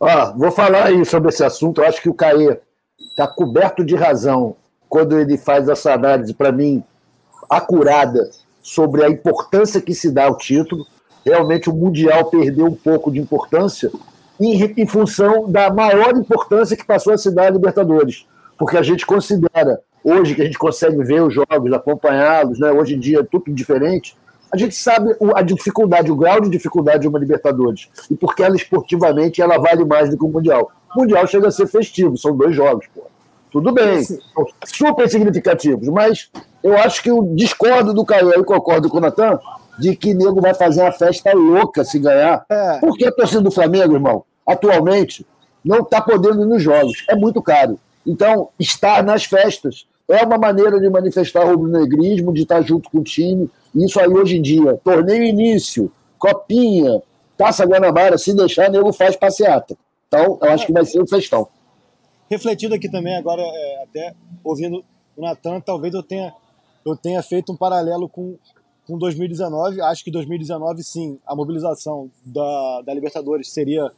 Ó, vou falar aí sobre esse assunto. Eu acho que o Caê está coberto de razão quando ele faz essa análise, para mim, acurada sobre a importância que se dá ao título. Realmente o Mundial perdeu um pouco de importância em, em função da maior importância que passou a se dar a Libertadores. Porque a gente considera, hoje que a gente consegue ver os jogos, acompanhá-los, né? hoje em dia é tudo diferente, a gente sabe a dificuldade, o grau de dificuldade de uma Libertadores. E porque ela esportivamente ela vale mais do que o Mundial. O Mundial chega a ser festivo, são dois jogos, pô. Tudo bem, são super significativos, mas eu acho que eu discordo do Caio e concordo com o Natan de que nego vai fazer uma festa louca se ganhar. É. Porque a torcida do Flamengo, irmão, atualmente, não está podendo ir nos jogos. É muito caro. Então, estar nas festas é uma maneira de manifestar o rubro-negrismo, de estar junto com o time. Isso aí hoje em dia, torneio início, copinha, taça Guanabara, se deixar, nego faz passeata. Então, eu acho que vai ser um festão. Refletindo aqui também, agora, é, até ouvindo o Natan, talvez eu tenha, eu tenha feito um paralelo com, com 2019. Acho que 2019, sim, a mobilização da, da Libertadores seria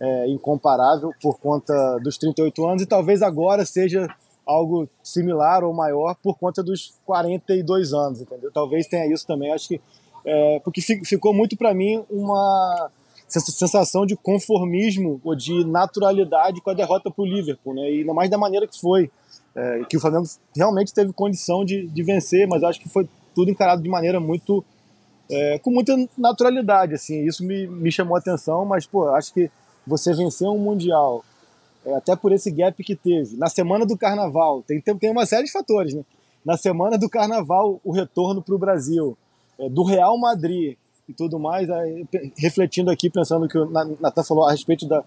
é, incomparável por conta dos 38 anos, e talvez agora seja algo similar ou maior por conta dos 42 anos, entendeu? Talvez tenha isso também, acho que é, porque ficou muito para mim uma sensação de conformismo ou de naturalidade com a derrota para o Liverpool, né? E ainda mais da maneira que foi, é, que o Flamengo realmente teve condição de, de vencer, mas acho que foi tudo encarado de maneira muito é, com muita naturalidade, assim. Isso me, me chamou a atenção, mas pô, acho que você vencer um mundial até por esse gap que teve. Na semana do carnaval, tem, tem, uma série de fatores, né? Na semana do carnaval, o retorno para o Brasil, é, do Real Madrid e tudo mais, aí, refletindo aqui, pensando que o Natan falou a respeito da,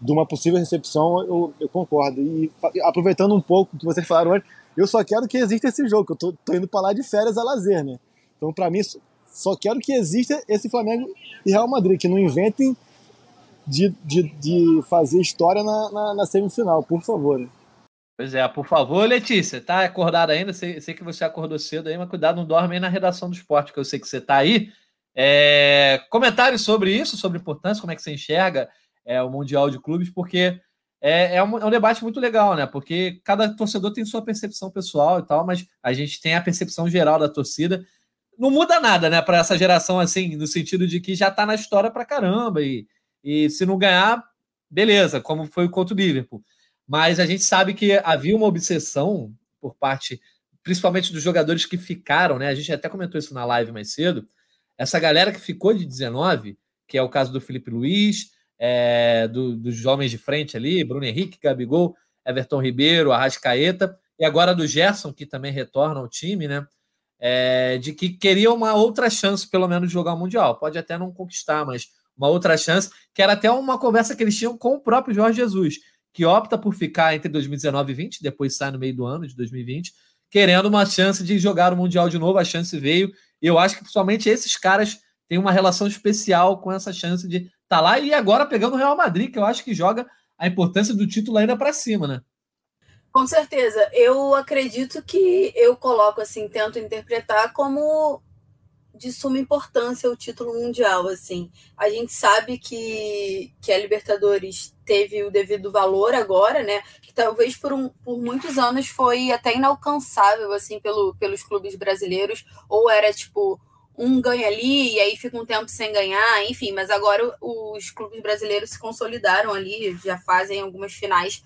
de uma possível recepção, eu, eu concordo. E aproveitando um pouco o que vocês falaram eu só quero que exista esse jogo, que eu tô, tô indo para lá de férias a lazer, né? Então, para mim, só quero que exista esse Flamengo e Real Madrid, que não inventem de, de, de fazer história na, na, na, semifinal, por favor. Pois é, por favor, Letícia, tá acordada ainda? Sei, sei que você acordou cedo aí, mas cuidado, não dorme aí na redação do esporte, que eu sei que você tá aí. É, comentários sobre isso, sobre importância, como é que você enxerga é, o Mundial de Clubes, porque é, é, um, é um debate muito legal, né? Porque cada torcedor tem sua percepção pessoal e tal, mas a gente tem a percepção geral da torcida não muda nada, né, para essa geração, assim, no sentido de que já tá na história para caramba e, e se não ganhar, beleza, como foi contra o Liverpool. Mas a gente sabe que havia uma obsessão por parte, principalmente dos jogadores que ficaram, né? A gente até comentou isso na live mais cedo. Essa galera que ficou de 19, que é o caso do Felipe Luiz, é, do, dos homens de frente ali, Bruno Henrique, Gabigol, Everton Ribeiro, Arrascaeta, e agora do Gerson, que também retorna ao time, né? é, de que queria uma outra chance, pelo menos, de jogar o Mundial. Pode até não conquistar, mas uma outra chance, que era até uma conversa que eles tinham com o próprio Jorge Jesus, que opta por ficar entre 2019 e 20, depois sai no meio do ano de 2020, querendo uma chance de jogar o Mundial de novo. A chance veio, e eu acho que principalmente esses caras têm uma relação especial com essa chance de estar tá lá e agora pegando o Real Madrid, que eu acho que joga a importância do título ainda para cima, né? Com certeza. Eu acredito que eu coloco assim, tento interpretar como de suma importância o título mundial, assim. A gente sabe que, que a Libertadores teve o devido valor agora, né? Que talvez por, um, por muitos anos foi até inalcançável, assim, pelo, pelos clubes brasileiros. Ou era, tipo, um ganha ali e aí fica um tempo sem ganhar, enfim. Mas agora os clubes brasileiros se consolidaram ali, já fazem algumas finais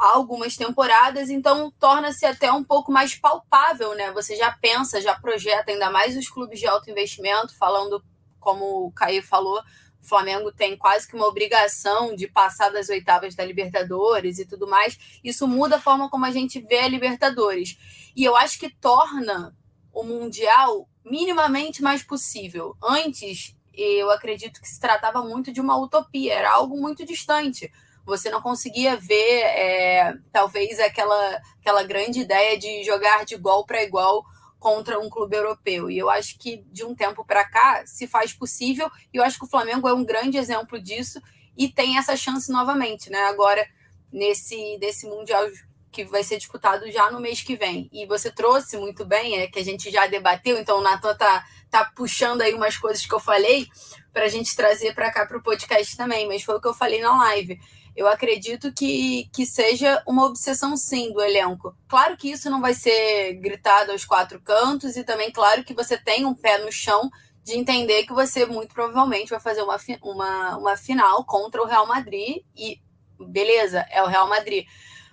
algumas temporadas, então torna-se até um pouco mais palpável, né? Você já pensa, já projeta, ainda mais os clubes de alto investimento, falando como o Caio falou, o Flamengo tem quase que uma obrigação de passar das oitavas da Libertadores e tudo mais. Isso muda a forma como a gente vê a Libertadores. E eu acho que torna o Mundial minimamente mais possível. Antes, eu acredito que se tratava muito de uma utopia, era algo muito distante você não conseguia ver, é, talvez, aquela, aquela grande ideia de jogar de igual para igual contra um clube europeu. E eu acho que de um tempo para cá se faz possível, e eu acho que o Flamengo é um grande exemplo disso e tem essa chance novamente, né? Agora, nesse, nesse Mundial que vai ser disputado já no mês que vem. E você trouxe muito bem, é que a gente já debateu, então o Natan tá, tá puxando aí umas coisas que eu falei para a gente trazer para cá para o podcast também, mas foi o que eu falei na live eu acredito que, que seja uma obsessão sim do elenco. Claro que isso não vai ser gritado aos quatro cantos, e também, claro, que você tem um pé no chão de entender que você muito provavelmente vai fazer uma, uma, uma final contra o Real Madrid, e beleza, é o Real Madrid.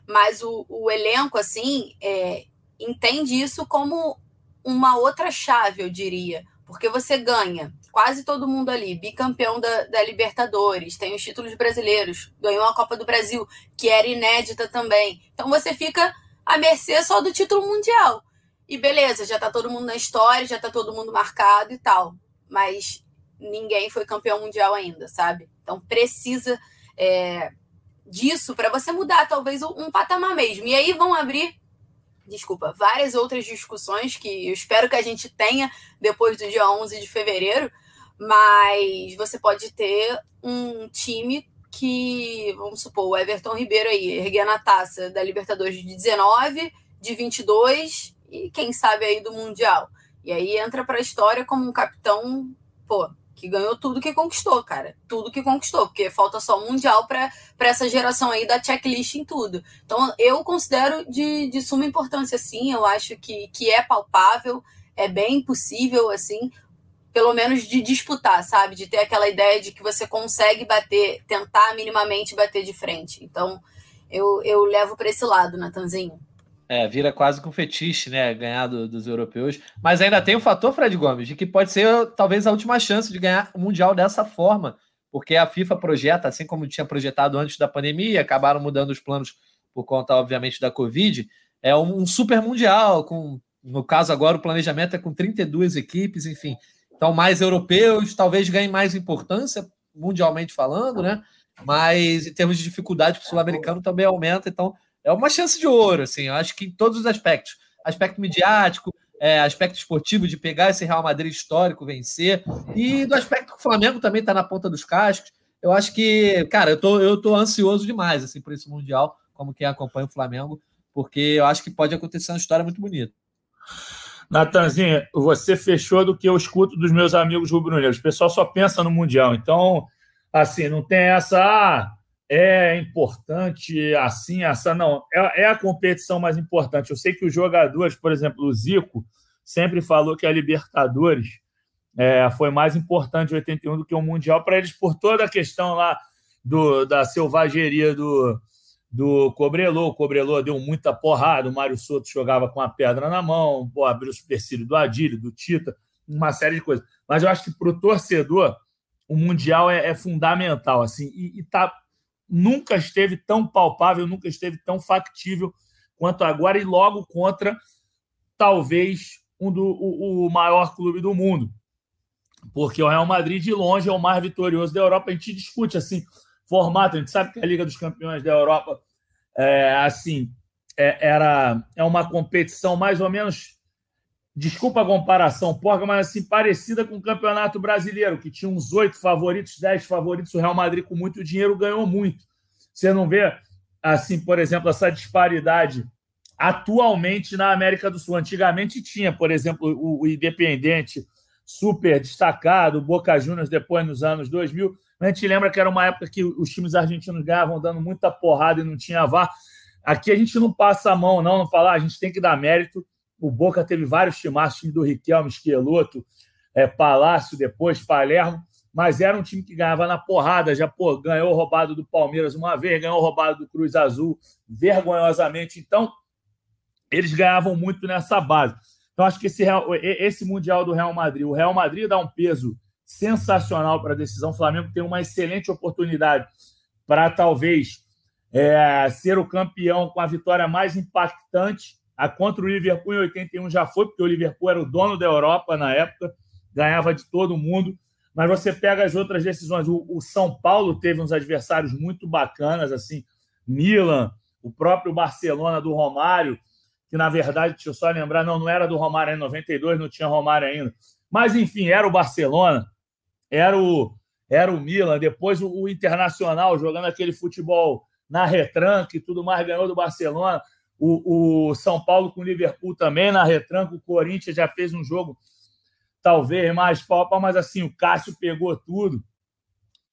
Mas o, o elenco, assim, é, entende isso como uma outra chave, eu diria. Porque você ganha quase todo mundo ali, bicampeão da, da, Libertadores, tem os títulos brasileiros, ganhou a Copa do Brasil, que era inédita também. Então você fica à mercê só do título mundial. E beleza, já tá todo mundo na história, já tá todo mundo marcado e tal. Mas ninguém foi campeão mundial ainda, sabe? Então precisa é, disso para você mudar talvez um patamar mesmo. E aí vão abrir desculpa, várias outras discussões que eu espero que a gente tenha depois do dia 11 de fevereiro, mas você pode ter um time que, vamos supor, o Everton Ribeiro aí, erguendo a taça da Libertadores de 19, de 22 e quem sabe aí do Mundial. E aí entra para a história como um capitão, pô, que ganhou tudo que conquistou, cara. Tudo que conquistou, porque falta só o Mundial para essa geração aí da checklist em tudo. Então, eu considero de, de suma importância, sim. Eu acho que, que é palpável, é bem possível, assim, pelo menos de disputar, sabe? De ter aquela ideia de que você consegue bater, tentar minimamente bater de frente. Então, eu, eu levo para esse lado, Natanzinho. É, vira quase com um fetiche, né? Ganhar do, dos europeus. Mas ainda tem o fator Fred Gomes, de que pode ser talvez a última chance de ganhar o Mundial dessa forma. porque a FIFA projeta, assim como tinha projetado antes da pandemia, acabaram mudando os planos por conta, obviamente, da Covid, é um, super mundial, com, no caso agora o planejamento é com 32 equipes, enfim. Então, mais europeus, talvez ganhem mais importância, mundialmente falando, né? Mas em termos de dificuldade para o sul-americano também aumenta, então é uma chance de ouro, assim, eu acho que em todos os aspectos. Aspecto midiático, é, aspecto esportivo de pegar esse Real Madrid histórico, vencer, e do aspecto que o Flamengo também está na ponta dos cascos. Eu acho que, cara, eu tô, eu tô ansioso demais assim, por esse Mundial, como quem acompanha o Flamengo, porque eu acho que pode acontecer uma história muito bonita. Natanzinho, você fechou do que eu escuto dos meus amigos rubro-negros. O pessoal só pensa no Mundial. Então, assim, não tem essa. Ah, é importante assim, essa não. É, é, a competição mais importante. Eu sei que os jogadores, por exemplo, o Zico, sempre falou que a Libertadores é, foi mais importante em 81 do que o Mundial para eles, por toda a questão lá do, da selvageria do, do Cobrelô. O Cobrelô deu muita porrada, o Mário Soto jogava com a pedra na mão, pô, abriu o supercílio do Adílio, do Tita, uma série de coisas. Mas eu acho que para o torcedor, o Mundial é, é fundamental, assim, e, está nunca esteve tão palpável, nunca esteve tão factível quanto agora, e logo contra talvez um do, o, o maior clube do mundo. Porque o Real Madrid, de longe, é o mais vitorioso da Europa. A gente discute assim, formato, a gente sabe que a Liga dos Campeões da Europa é assim, é, era é uma competição mais ou menos desculpa a comparação, porca, mas assim, parecida com o Campeonato Brasileiro, que tinha uns oito favoritos, dez favoritos, o Real Madrid com muito dinheiro ganhou muito. Você não vê, assim, por exemplo, essa disparidade atualmente na América do Sul. Antigamente tinha, por exemplo, o, o Independente super destacado, o Boca Juniors depois nos anos 2000. A gente lembra que era uma época que os times argentinos ganhavam dando muita porrada e não tinha VAR. Aqui a gente não passa a mão, não, não falar, ah, a gente tem que dar mérito o Boca teve vários times, time do Riquelme, Esqueloto, é, Palácio, depois Palermo, mas era um time que ganhava na porrada, já pô, ganhou roubado do Palmeiras uma vez, ganhou roubado do Cruz Azul vergonhosamente. Então, eles ganhavam muito nessa base. Então, acho que esse, esse Mundial do Real Madrid, o Real Madrid dá um peso sensacional para a decisão. O Flamengo tem uma excelente oportunidade para talvez é, ser o campeão com a vitória mais impactante a contra o Liverpool em 81 já foi, porque o Liverpool era o dono da Europa na época, ganhava de todo mundo. Mas você pega as outras decisões. O, o São Paulo teve uns adversários muito bacanas, assim, Milan, o próprio Barcelona do Romário, que na verdade, deixa eu só lembrar, não, não era do Romário em 92, não tinha Romário ainda. Mas enfim, era o Barcelona, era o, era o Milan, depois o, o Internacional jogando aquele futebol na retranca e tudo mais, ganhou do Barcelona o, o São Paulo com o Liverpool também na retranca, o Corinthians já fez um jogo talvez mais pau, mas assim, o Cássio pegou tudo.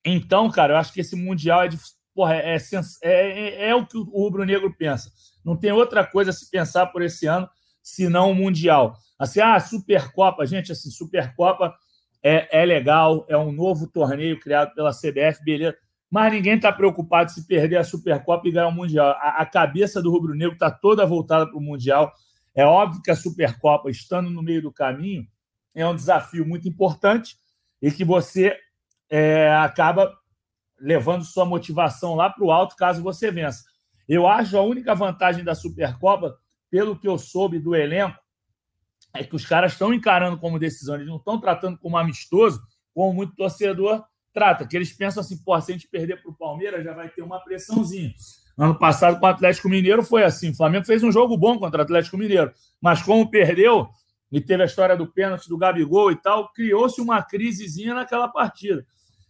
Então, cara, eu acho que esse Mundial é de, porra, é, é, é, é o que o rubro-negro pensa. Não tem outra coisa a se pensar por esse ano senão o Mundial. Assim, ah, Supercopa, gente, assim, Supercopa é, é legal, é um novo torneio criado pela CBF, beleza mas ninguém está preocupado se perder a Supercopa e ganhar o Mundial. A, a cabeça do rubro-negro está toda voltada para o Mundial. É óbvio que a Supercopa, estando no meio do caminho, é um desafio muito importante e que você é, acaba levando sua motivação lá para o alto caso você vença. Eu acho a única vantagem da Supercopa, pelo que eu soube do elenco, é que os caras estão encarando como decisão, eles não estão tratando como amistoso, como muito torcedor trata, que eles pensam assim, pô, se a gente perder para o Palmeiras, já vai ter uma pressãozinha. Ano passado, com o Atlético Mineiro, foi assim. O Flamengo fez um jogo bom contra o Atlético Mineiro, mas como perdeu e teve a história do pênalti do Gabigol e tal, criou-se uma crisezinha naquela partida.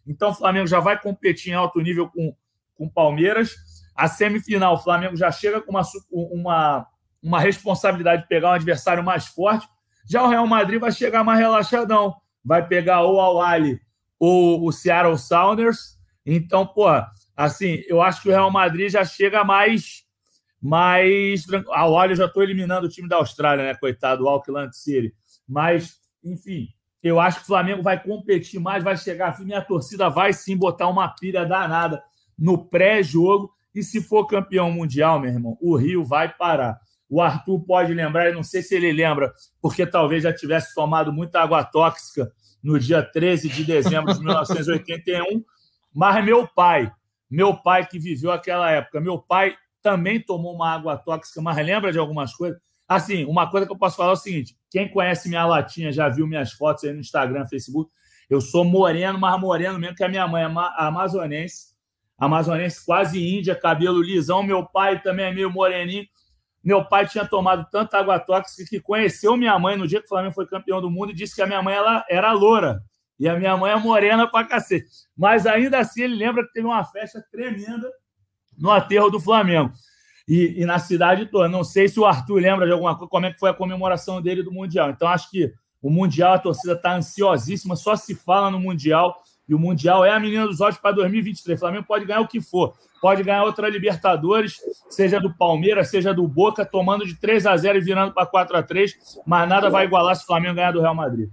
Então, o Flamengo já vai competir em alto nível com o Palmeiras. A semifinal, o Flamengo já chega com uma, uma, uma responsabilidade de pegar um adversário mais forte. Já o Real Madrid vai chegar mais relaxadão. Vai pegar ou ao Ali o, o Seattle Sounders. Então, pô, assim, eu acho que o Real Madrid já chega mais. mais ah, olha, eu já estou eliminando o time da Austrália, né? Coitado, o Auckland City. Mas, enfim, eu acho que o Flamengo vai competir mais, vai chegar Minha torcida vai sim botar uma pilha danada no pré-jogo. E se for campeão mundial, meu irmão, o Rio vai parar. O Arthur pode lembrar, eu não sei se ele lembra, porque talvez já tivesse tomado muita água tóxica no dia 13 de dezembro de 1981, Mas meu pai, meu pai que viveu aquela época, meu pai também tomou uma água tóxica, mas lembra de algumas coisas? Assim, uma coisa que eu posso falar é o seguinte: quem conhece minha latinha já viu minhas fotos aí no Instagram, Facebook. Eu sou moreno, mas moreno mesmo que a minha mãe é amazonense, amazonense quase índia, cabelo lisão. Meu pai também é meio moreninho. Meu pai tinha tomado tanta água tóxica que conheceu minha mãe no dia que o Flamengo foi campeão do mundo e disse que a minha mãe ela era loura. E a minha mãe é morena pra cacete. Mas ainda assim ele lembra que teve uma festa tremenda no aterro do Flamengo. E, e, na cidade toda. Não sei se o Arthur lembra de alguma coisa, como é que foi a comemoração dele do Mundial. Então, acho que o Mundial, a torcida está ansiosíssima, só se fala no Mundial. E o Mundial é a menina dos olhos para 2023. O Flamengo pode ganhar o que for. Pode ganhar outra Libertadores, seja do Palmeiras, seja do Boca, tomando de 3 a 0 e virando para 4 a 3 mas nada vai igualar se o Flamengo ganhar do Real Madrid.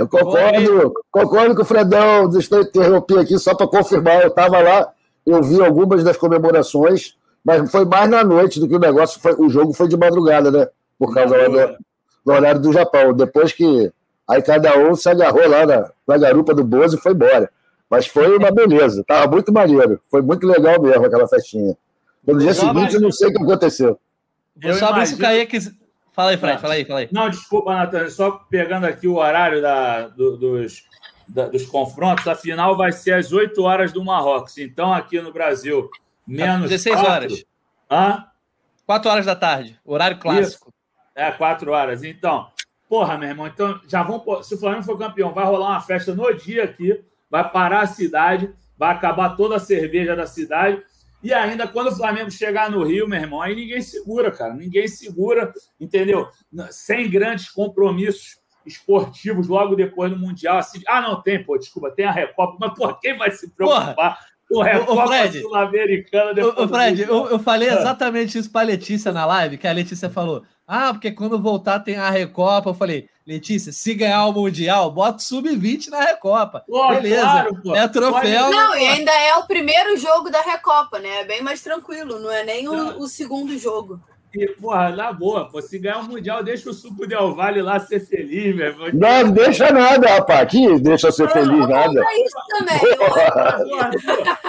Eu concordo, concordo com o Fredão. Deixa eu interromper aqui só para confirmar. Eu estava lá, eu vi algumas das comemorações, mas foi mais na noite do que o negócio. Foi, o jogo foi de madrugada, né? Por causa do, do, horário do Japão. Depois que. Aí cada um se agarrou lá na, na garupa do Bozo e foi embora. Mas foi uma beleza. Tava muito maneiro. Foi muito legal mesmo aquela festinha. No dia seguinte, eu não sei o que aconteceu. Eu só abri se o Kaique Fala aí, Fred, fala aí, fala aí. Não, desculpa, Natan, só pegando aqui o horário da, do, dos, da, dos confrontos, a final vai ser às 8 horas do Marrocos. Então, aqui no Brasil, menos. 16 4... horas. Hã? 4 horas da tarde, horário clássico. Isso. É, 4 horas. Então, porra, meu irmão, então já vão. Se o Flamengo for campeão, vai rolar uma festa no dia aqui, vai parar a cidade, vai acabar toda a cerveja da cidade e ainda quando o Flamengo chegar no Rio, meu irmão, aí ninguém segura, cara. Ninguém segura, entendeu? Sem grandes compromissos esportivos logo depois do Mundial. Assim, ah, não tem, pô, desculpa, tem a Recopa, mas por quem vai se preocupar? Porra. O Recopa Sul-Americana depois. Ô, Fred, eu, eu, falei ah. exatamente isso para a Letícia na live, que a Letícia falou: ah, porque quando voltar tem a Recopa. Eu falei, Letícia, se ganhar o Mundial, bota sub-20 na Recopa. Pô, Beleza. Claro, pô. É troféu. Não, e ainda é o primeiro jogo da Recopa, né? É bem mais tranquilo, não é nem o, o segundo jogo. E, porra, na boa, pô, se ganhar o Mundial, deixa o Suco Del Vale lá ser feliz, velho. Não, não deixa nada, rapaz. Aqui deixa ser feliz, nada. isso também.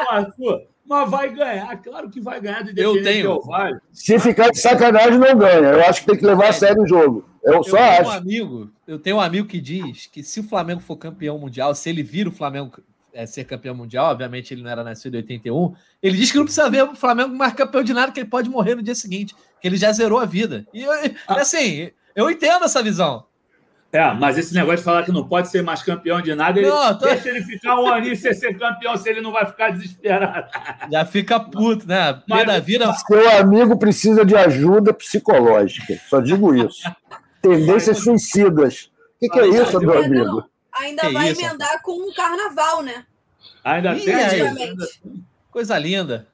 Arthur, mas vai ganhar, claro que vai ganhar do Eu tenho. Vale. Se ficar de sacanagem, não ganha. Eu acho que tem que levar a sério o jogo. Eu, eu só acho. Um amigo, eu tenho um amigo que diz que se o Flamengo for campeão mundial, se ele vir o Flamengo é, ser campeão mundial, obviamente ele não era nascido em 81, ele diz que não precisa ver o Flamengo mais campeão de nada, que ele pode morrer no dia seguinte, que ele já zerou a vida. E ah. assim, eu entendo essa visão. É, mas esse negócio de falar que não pode ser mais campeão de nada, ele não, tô... deixa ele ficar um aninho sem ser campeão, se ele não vai ficar desesperado. Já fica puto, né? Mas, da vida. Seu amigo precisa de ajuda psicológica, só digo isso. [LAUGHS] Tendências suicidas. O que, que é isso, meu amigo? Ainda que vai isso? emendar com um carnaval, né? Ainda Ih, tem é Coisa linda.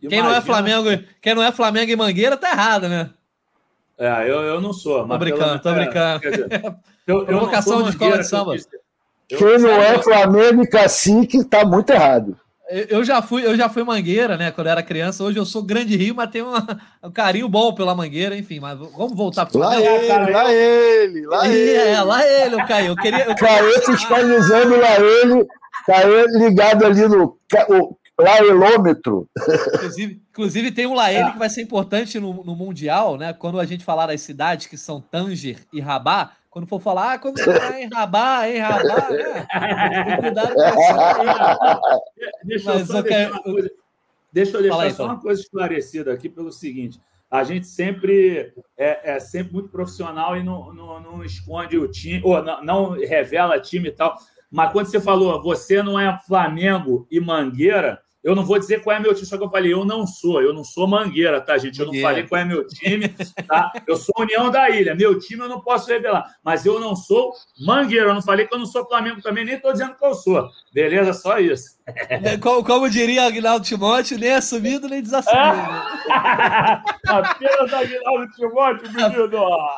Quem não, é Flamengo, quem não é Flamengo e Mangueira tá errado, né? É, eu, eu não sou. Tô brincando, tô brincando. É, [LAUGHS] eu, Provocação de escola de samba. Quem não é Flamengo e cacique tá muito errado. Eu já fui, eu já fui mangueira, né? Quando eu era criança. Hoje eu sou grande rio, mas tenho uma, um carinho bom pela mangueira, enfim. Mas vamos voltar para lá ele, lá ele, lá ele. É, lá ele, o Caio. Eu queria, eu Caio fiscalizando lá ele, Caio ligado ali no o, laelômetro. Inclusive, inclusive tem um Laele que vai ser importante no, no Mundial, né? Quando a gente falar das cidades que são Tanger e Rabat, quando for falar, ah, quando tá em Rabat, em né? Cuidado com isso. Deixa eu só deixar, uma coisa, deixa eu deixar aí, só uma coisa esclarecida aqui pelo seguinte. A gente sempre é, é sempre muito profissional e não, não, não esconde o time, ou não, não revela time e tal. Mas quando você falou, você não é Flamengo e Mangueira, eu não vou dizer qual é meu time, só que eu falei, eu não sou, eu não sou mangueira, tá, gente? Eu não falei qual é meu time, tá? Eu sou União da Ilha, meu time eu não posso revelar, mas eu não sou mangueira, eu não falei que eu não sou Flamengo também, nem tô dizendo que eu sou. Beleza? Só isso. É, como, como diria Aguinaldo Timóteo, nem assumido, nem desassumido. [LAUGHS] apenas Aguinaldo Timóteo, menino.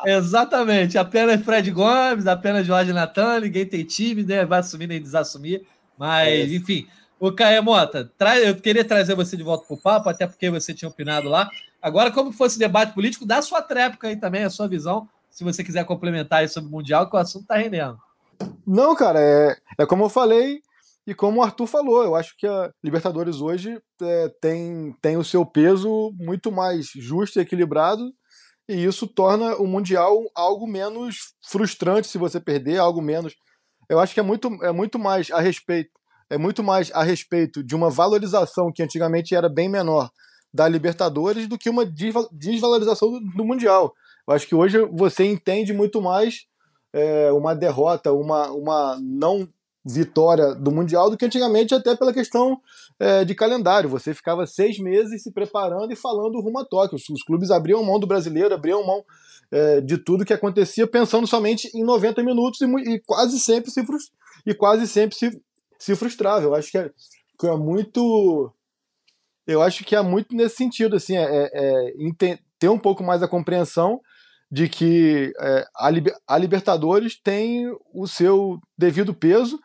Exatamente, apenas Fred Gomes, apenas Jorge Natan, ninguém tem time, né? Vai assumir nem desassumir. Mas, é enfim, o Caio Mota, eu queria trazer você de volta para o papo, até porque você tinha opinado lá. Agora, como fosse debate político, dá a sua tréplica aí também, a sua visão, se você quiser complementar aí sobre o Mundial, que o assunto está rendendo. Não, cara, é, é como eu falei, E como o Arthur falou, eu acho que a Libertadores hoje é, tem, tem o seu peso muito mais justo e equilibrado, e isso torna o Mundial algo menos frustrante se você perder, algo menos. Eu acho que é muito, é muito mais a respeito. É muito mais a respeito de uma valorização que antigamente era bem menor da Libertadores do que uma desvalorização do, Mundial. Eu acho que hoje você entende muito mais é, uma derrota, uma, uma não vitória do Mundial do que antigamente, até pela questão é, de calendário. Você ficava seis meses se preparando e falando rumo a Tóquio. Os, os clubes abriam mão do brasileiro, abriam mão é, de tudo que acontecia, pensando somente em 90 minutos e, e quase sempre se e quase sempre se, se frustrava. Eu acho que é, que é muito. Eu acho que é muito nesse sentido, assim, é, é, é ter um pouco mais a compreensão de que é, a, a, Libertadores tem o seu devido peso,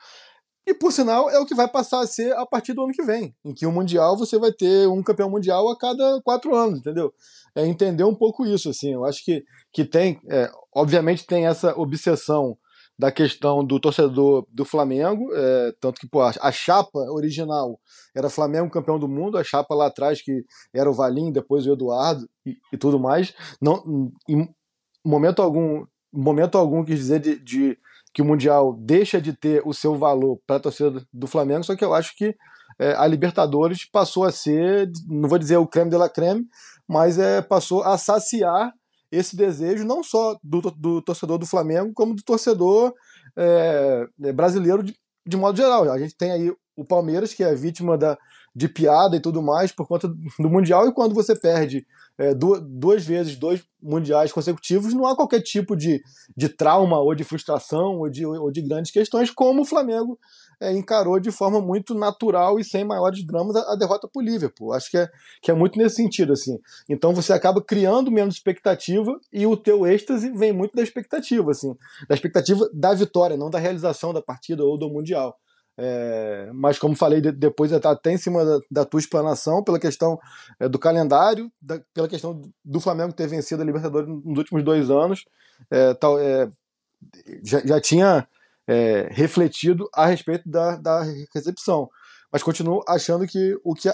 e por sinal é o que vai passar a ser a partir do ano que vem, em que o Mundial você vai ter um campeão mundial a cada quatro anos, entendeu? É entender um pouco isso, assim, eu acho que, que tem, é, obviamente tem essa obsessão da questão do torcedor do Flamengo, é, tanto que pô, a, chapa original era Flamengo campeão do mundo, a chapa lá atrás que era o Valim, depois o Eduardo e, e tudo mais, não, em momento algum, momento algum quis dizer de, de, que o mundial deixa de ter o seu valor para a torcida do Flamengo, só que eu acho que é, a Libertadores passou a ser, não vou dizer o creme de la creme, mas é, passou a saciar esse desejo não só do, do torcedor do Flamengo, como do torcedor é, brasileiro de, de, modo geral. A gente tem aí o Palmeiras, que é vítima da, de piada e tudo mais por conta do Mundial, e quando você perde é, duas, duas vezes dois mundiais consecutivos, não há qualquer tipo de, de trauma ou de frustração ou de, ou de grandes questões, como o Flamengo é, encarou de forma muito natural e sem maiores dramas a, a, derrota por Liverpool. Acho que é, que é muito nesse sentido. assim. Então você acaba criando menos expectativa e o teu êxtase vem muito da expectativa, assim, da expectativa da vitória, não da realização da partida ou do Mundial. É, mas como falei de, depois até em cima da, da, tua explanação pela questão é, do calendário, da, pela questão do Flamengo ter vencido a Libertadores nos últimos dois anos, é, tal, é, já, já, tinha é, refletido a respeito da, da recepção. Mas continuo achando que o que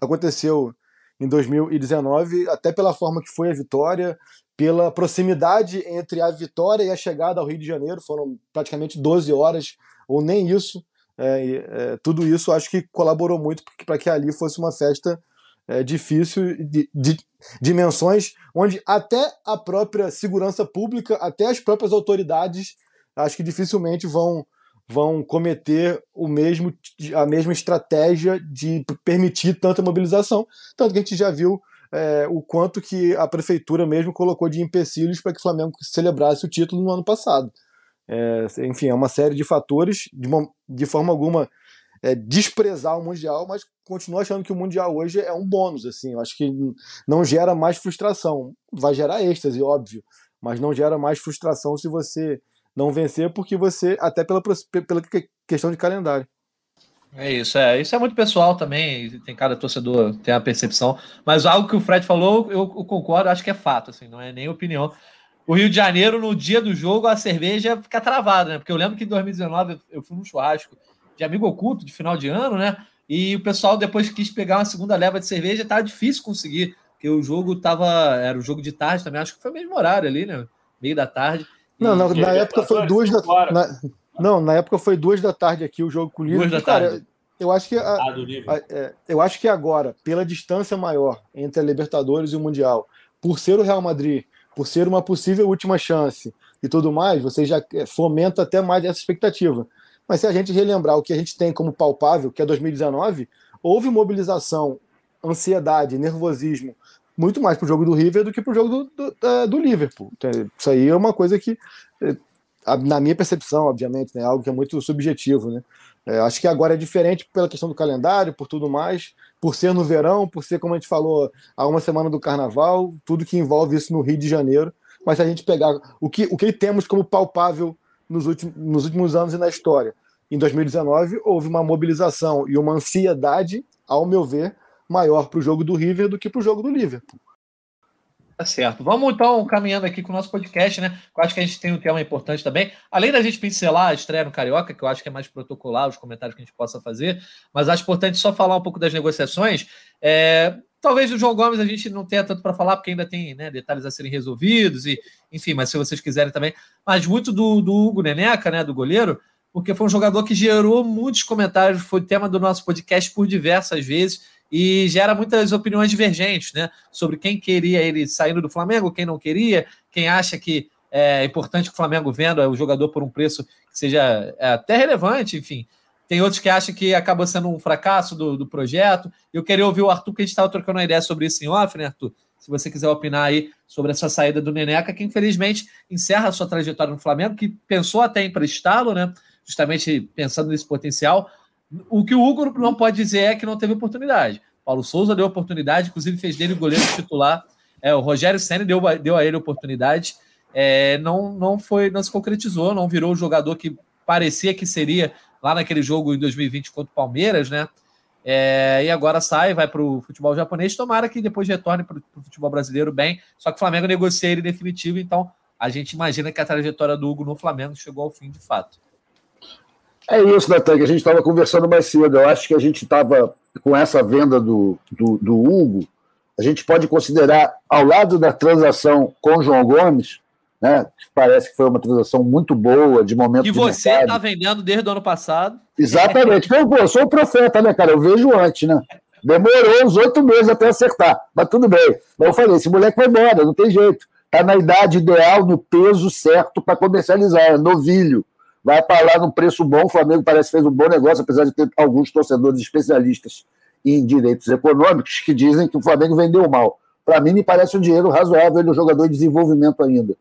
aconteceu em 2019, até pela forma que foi a vitória, pela proximidade entre a vitória e a chegada ao Rio de Janeiro, foram praticamente 12 horas, ou nem isso. É, é, tudo isso acho que colaborou muito para que ali fosse uma festa é, difícil, de, de, dimensões onde até a própria segurança pública, até as próprias autoridades acho que dificilmente vão vão cometer o mesmo a mesma estratégia de permitir tanta mobilização, tanto que a gente já viu é, o quanto que a prefeitura mesmo colocou de empecilhos para que o Flamengo celebrasse o título no ano passado. É, enfim, é uma série de fatores, de, uma, de forma alguma é, desprezar o Mundial, mas continuo achando que o Mundial hoje é um bônus. Assim, eu acho que não gera mais frustração. Vai gerar êxtase, óbvio, mas não gera mais frustração se você não vencer, porque você, até pela, pela questão de calendário. É isso, é. Isso é muito pessoal também, tem cada torcedor tem a percepção, mas algo que o Fred falou, eu, eu, concordo, acho que é fato, assim, não é nem opinião. O Rio de Janeiro, no dia do jogo, a cerveja fica travada, né? Porque eu lembro que em 2019 eu fui num churrasco de amigo oculto, de final de ano, né? E o pessoal depois quis pegar uma segunda leva de cerveja, tava difícil conseguir, porque o jogo tava, era o jogo de tarde também, acho que foi o mesmo horário ali, né? Meio da tarde. Não, na, na época foi duas da na, Não, na época foi duas da tarde aqui o jogo com o Duas da cara, tarde. Eu acho que a, a, é, eu acho que agora, pela distância maior entre a Libertadores e o Mundial, por ser o Real Madrid, por ser uma possível última chance e tudo mais, você já é, fomenta até mais essa expectativa. Mas se a gente relembrar o que a gente tem como palpável, que é 2019, houve mobilização, ansiedade, nervosismo muito mais para o jogo do River do que para o jogo do, do, é, do, Liverpool. Isso aí é uma coisa que, é, na minha percepção, obviamente, é né, algo que é muito subjetivo. Né? É, acho que agora é diferente pela questão do calendário, por tudo mais, por ser no verão, por ser, como a gente falou, a uma semana do carnaval, tudo que envolve isso no Rio de Janeiro. Mas se a gente pegar o que, o que temos como palpável nos últimos, nos últimos anos e na história, em 2019 houve uma mobilização e uma ansiedade, ao meu ver, maior para o jogo do River do que para o jogo do Liverpool. Tá certo. Vamos então caminhando aqui com o nosso podcast, né? Eu acho que a gente tem um tema importante também. Além da gente pincelar a estreia no Carioca, que eu acho que é mais protocolar, os comentários que a gente possa fazer, mas acho importante só falar um pouco das negociações. É, talvez o João Gomes a gente não tenha tanto para falar, porque ainda tem né, detalhes a serem resolvidos, e enfim, mas se vocês quiserem também. Mas muito do, do Hugo Neneca, né? Do goleiro, porque foi um jogador que gerou muitos comentários, foi tema do nosso podcast por diversas vezes e gera muitas opiniões divergentes, né? Sobre quem queria ele saindo do Flamengo, quem não queria, quem acha que é importante que o Flamengo venda o jogador por um preço que seja é, até relevante, enfim. Tem outros que acham que acabou sendo um fracasso do, do projeto. Eu queria ouvir o Arthur, que a gente estava trocando uma ideia sobre isso em off, né, Arthur? Se você quiser opinar aí sobre essa saída do Neneca, que infelizmente encerra a sua trajetória no Flamengo, que pensou até em emprestá-lo, né? Justamente pensando nesse potencial, o que o Hugo não pode dizer é que não teve oportunidade. Paulo Souza deu oportunidade, inclusive fez dele goleiro titular. É, o Rogério Senna deu, deu a ele oportunidade. É, não, não foi, não se concretizou, não virou o jogador que parecia que seria lá naquele jogo em 2020 contra o Palmeiras, né? É, e agora sai, vai para o futebol japonês. Tomara que depois retorne para o futebol brasileiro bem. Só que o Flamengo negocia ele definitivo, então a gente imagina que a trajetória do Hugo no Flamengo chegou ao fim de fato. É isso, Natan, que a gente estava conversando mais cedo. Eu acho que a gente estava com essa venda do, do, do, Hugo, a gente pode considerar, ao lado da transação com o João Gomes, né, que parece que foi uma transação muito boa, de momento. Que você está vendendo desde o ano passado. Exatamente. Pô, eu sou o profeta, né, cara? Eu vejo antes, né? Demorou uns oito meses até acertar, mas tudo bem. Mas eu falei: esse moleque vai embora, não tem jeito. Está na idade ideal, no peso certo para comercializar, é novilho vai para lá num preço bom. O Flamengo parece que fez um bom negócio, apesar de ter alguns torcedores especialistas em direitos econômicos que dizem que o Flamengo vendeu mal. Para mim, me parece um dinheiro razoável no jogador em desenvolvimento ainda.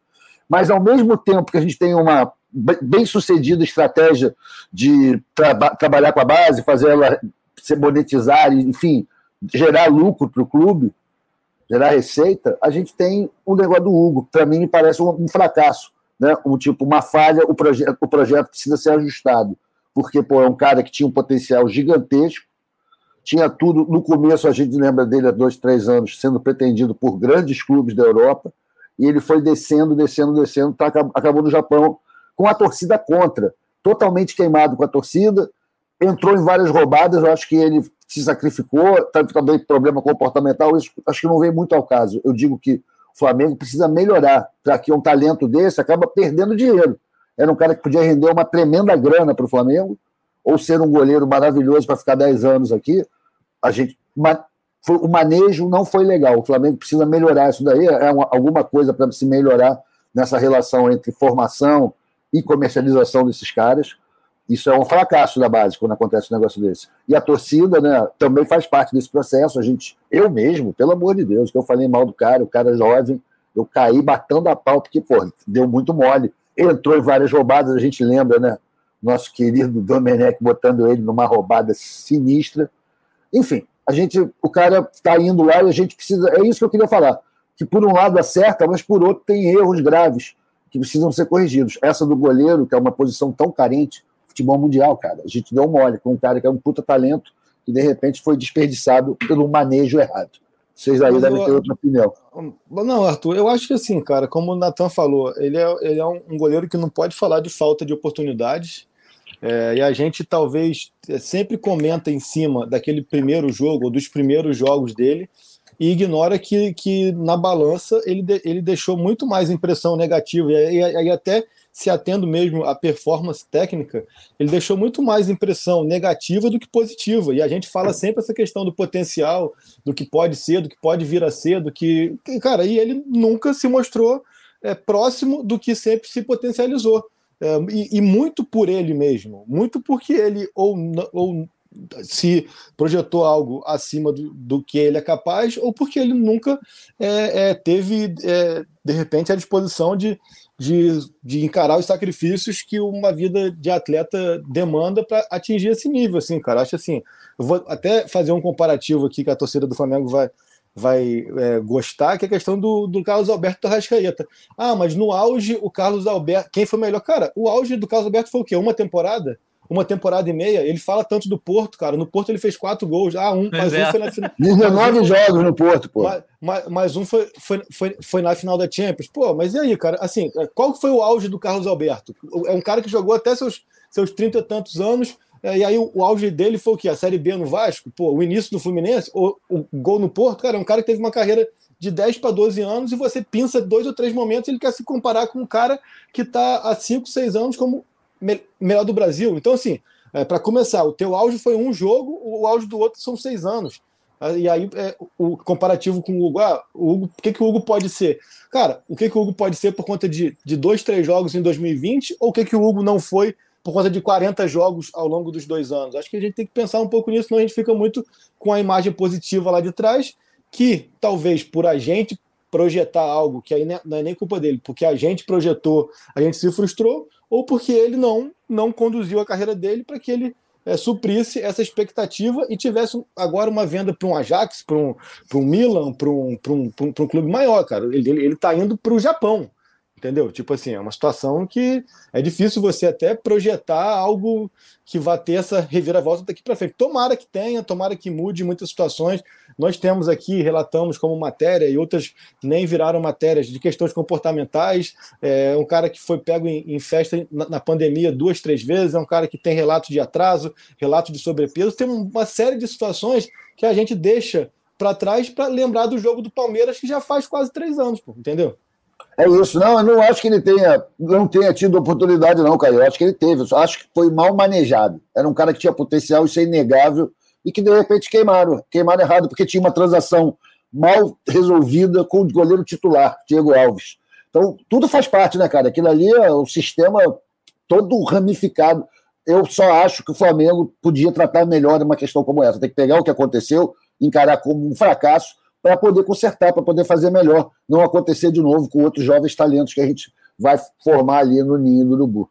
Mas, ao mesmo tempo que a gente tem uma bem-sucedida estratégia de traba trabalhar com a base, fazer ela se monetizar, enfim, gerar lucro para o clube, gerar receita, a gente tem o negócio do Hugo, para mim me parece um, um fracasso né, um tipo, uma falha, o, proje o projeto precisa ser ajustado. Porque pô, é um cara que tinha um potencial gigantesco, tinha tudo. No começo, a gente lembra dele há dois, três anos, sendo pretendido por grandes clubes da Europa, e ele foi descendo, descendo, descendo, tá, acabou no Japão com a torcida contra, totalmente queimado com a torcida, entrou em várias roubadas, eu acho que ele se sacrificou, tanto também problema comportamental, isso acho que não vem muito ao caso. Eu digo que o Flamengo precisa melhorar para que um talento desse acaba perdendo dinheiro. Era um cara que podia render uma tremenda grana para o Flamengo, ou ser um goleiro maravilhoso para ficar 10 anos aqui. A gente, o manejo não foi legal. O Flamengo precisa melhorar isso daí. É uma, alguma coisa para se melhorar nessa relação entre formação e comercialização desses caras. Isso é um fracasso da base quando acontece um negócio desse. E a torcida né, também faz parte desse processo. A gente, eu mesmo, pelo amor de Deus, que eu falei mal do cara, o cara é jovem, eu caí batendo a pau, porque, pô, deu muito mole. Entrou em várias roubadas, a gente lembra, né? Nosso querido Domenech botando ele numa roubada sinistra. Enfim, a gente, o cara está indo lá e a gente precisa. É isso que eu queria falar. Que por um lado acerta, mas por outro tem erros graves que precisam ser corrigidos. Essa do goleiro, que é uma posição tão carente, futebol mundial, cara. A gente deu mole com um cara que é um puta talento que de repente foi desperdiçado pelo manejo errado. Vocês aí Mas devem eu, ter outra opinião. Não, Arthur, eu acho que assim, cara, como o Natan falou, ele é, ele é um goleiro que não pode falar de falta de oportunidades. É, e a gente talvez é, sempre comenta em cima daquele primeiro jogo, ou dos primeiros jogos dele, e ignora que, que na balança ele, de, ele deixou muito mais impressão negativa. E, e, e até se atendo mesmo à performance técnica, ele deixou muito mais impressão negativa do que positiva. E a gente fala sempre essa questão do potencial, do que pode ser, do que pode vir a ser, do que. Cara, e ele nunca se mostrou é, próximo do que sempre se potencializou. É, e, e, muito por ele mesmo, muito porque ele ou, ou se projetou algo acima do, do, que ele é capaz, ou porque ele nunca é, é, teve, é, de repente, a disposição de, de, de encarar os sacrifícios que uma vida de atleta demanda para atingir esse nível, assim, cara. Acho assim, vou até fazer um comparativo aqui que a torcida do Flamengo vai, vai é, gostar, que é a questão do, do Carlos Alberto Rascaeta. Ah, mas no auge, o Carlos Alberto. Quem foi melhor? Cara, o auge do Carlos Alberto foi o quê? Uma temporada? Uma temporada e meia, ele fala tanto do Porto, cara. No Porto ele fez quatro gols. Ah, um, mas é. um foi na final. 19 jogos no Porto, pô. Mas, mas, mas um foi, foi, foi, foi, na final da Champions. Pô, mas e aí, cara? Assim, qual foi o auge do Carlos Alberto? É um cara que jogou até seus, seus 30 e tantos anos. É, e aí o, o, auge dele foi o quê? A Série B no Vasco? Pô, o início do Fluminense? O, o gol no Porto? Cara, é um cara que teve uma carreira de 10 para 12 anos e você pinça dois ou três momentos ele quer se comparar com um cara que está há 5, 6 anos como me melhor do Brasil. Então, assim, é, para começar, o teu auge foi um jogo, o auge do outro são seis anos. Ah, e aí, é, o comparativo com o Hugo, ah, o Hugo, o que, que o Hugo pode ser? Cara, o que, que o Hugo pode ser por conta de, de dois, três jogos em 2020, ou o que, que o Hugo não foi por conta de 40 jogos ao longo dos dois anos? Acho que a gente tem que pensar um pouco nisso, senão a gente fica muito com a imagem positiva lá de trás que talvez por a gente projetar algo que aí não é nem culpa dele, porque a gente projetou, a gente se frustrou, ou porque ele não não conduziu a carreira dele para que ele é, suprisse essa expectativa e tivesse agora uma venda para um Ajax, para um, um Milan, para um, um, um, um clube maior, cara. Ele está indo para o Japão. Entendeu? Tipo assim, é uma situação que é difícil você até projetar algo que vá ter essa reviravolta daqui para frente. Tomara que tenha, tomara que mude muitas situações. Nós temos aqui, relatamos como matéria, e outras nem viraram matérias, de questões comportamentais. É um cara que foi pego em, em festa na, na, pandemia duas, três vezes, é um cara que tem relatos de atraso, relatos de sobrepeso. Tem uma série de situações que a gente deixa para trás para lembrar do jogo do Palmeiras, que já faz quase três anos, pô, entendeu? É isso. Não, eu não acho que ele tenha, não tenha tido oportunidade, não, Caio. Eu acho que ele teve. Eu acho que foi mal manejado. Era um cara que tinha potencial, isso é inegável, e que de repente queimaram. Queimaram errado, porque tinha uma transação mal resolvida com o goleiro titular, Diego Alves. Então, tudo faz parte, né, cara? Aquilo ali é o sistema todo ramificado. Eu só acho que o Flamengo podia tratar melhor uma questão como essa. Tem que pegar o que aconteceu, encarar como um fracasso para poder consertar, para poder fazer melhor, não acontecer de novo com outros jovens talentos que a gente vai formar ali no ninho do Urubu.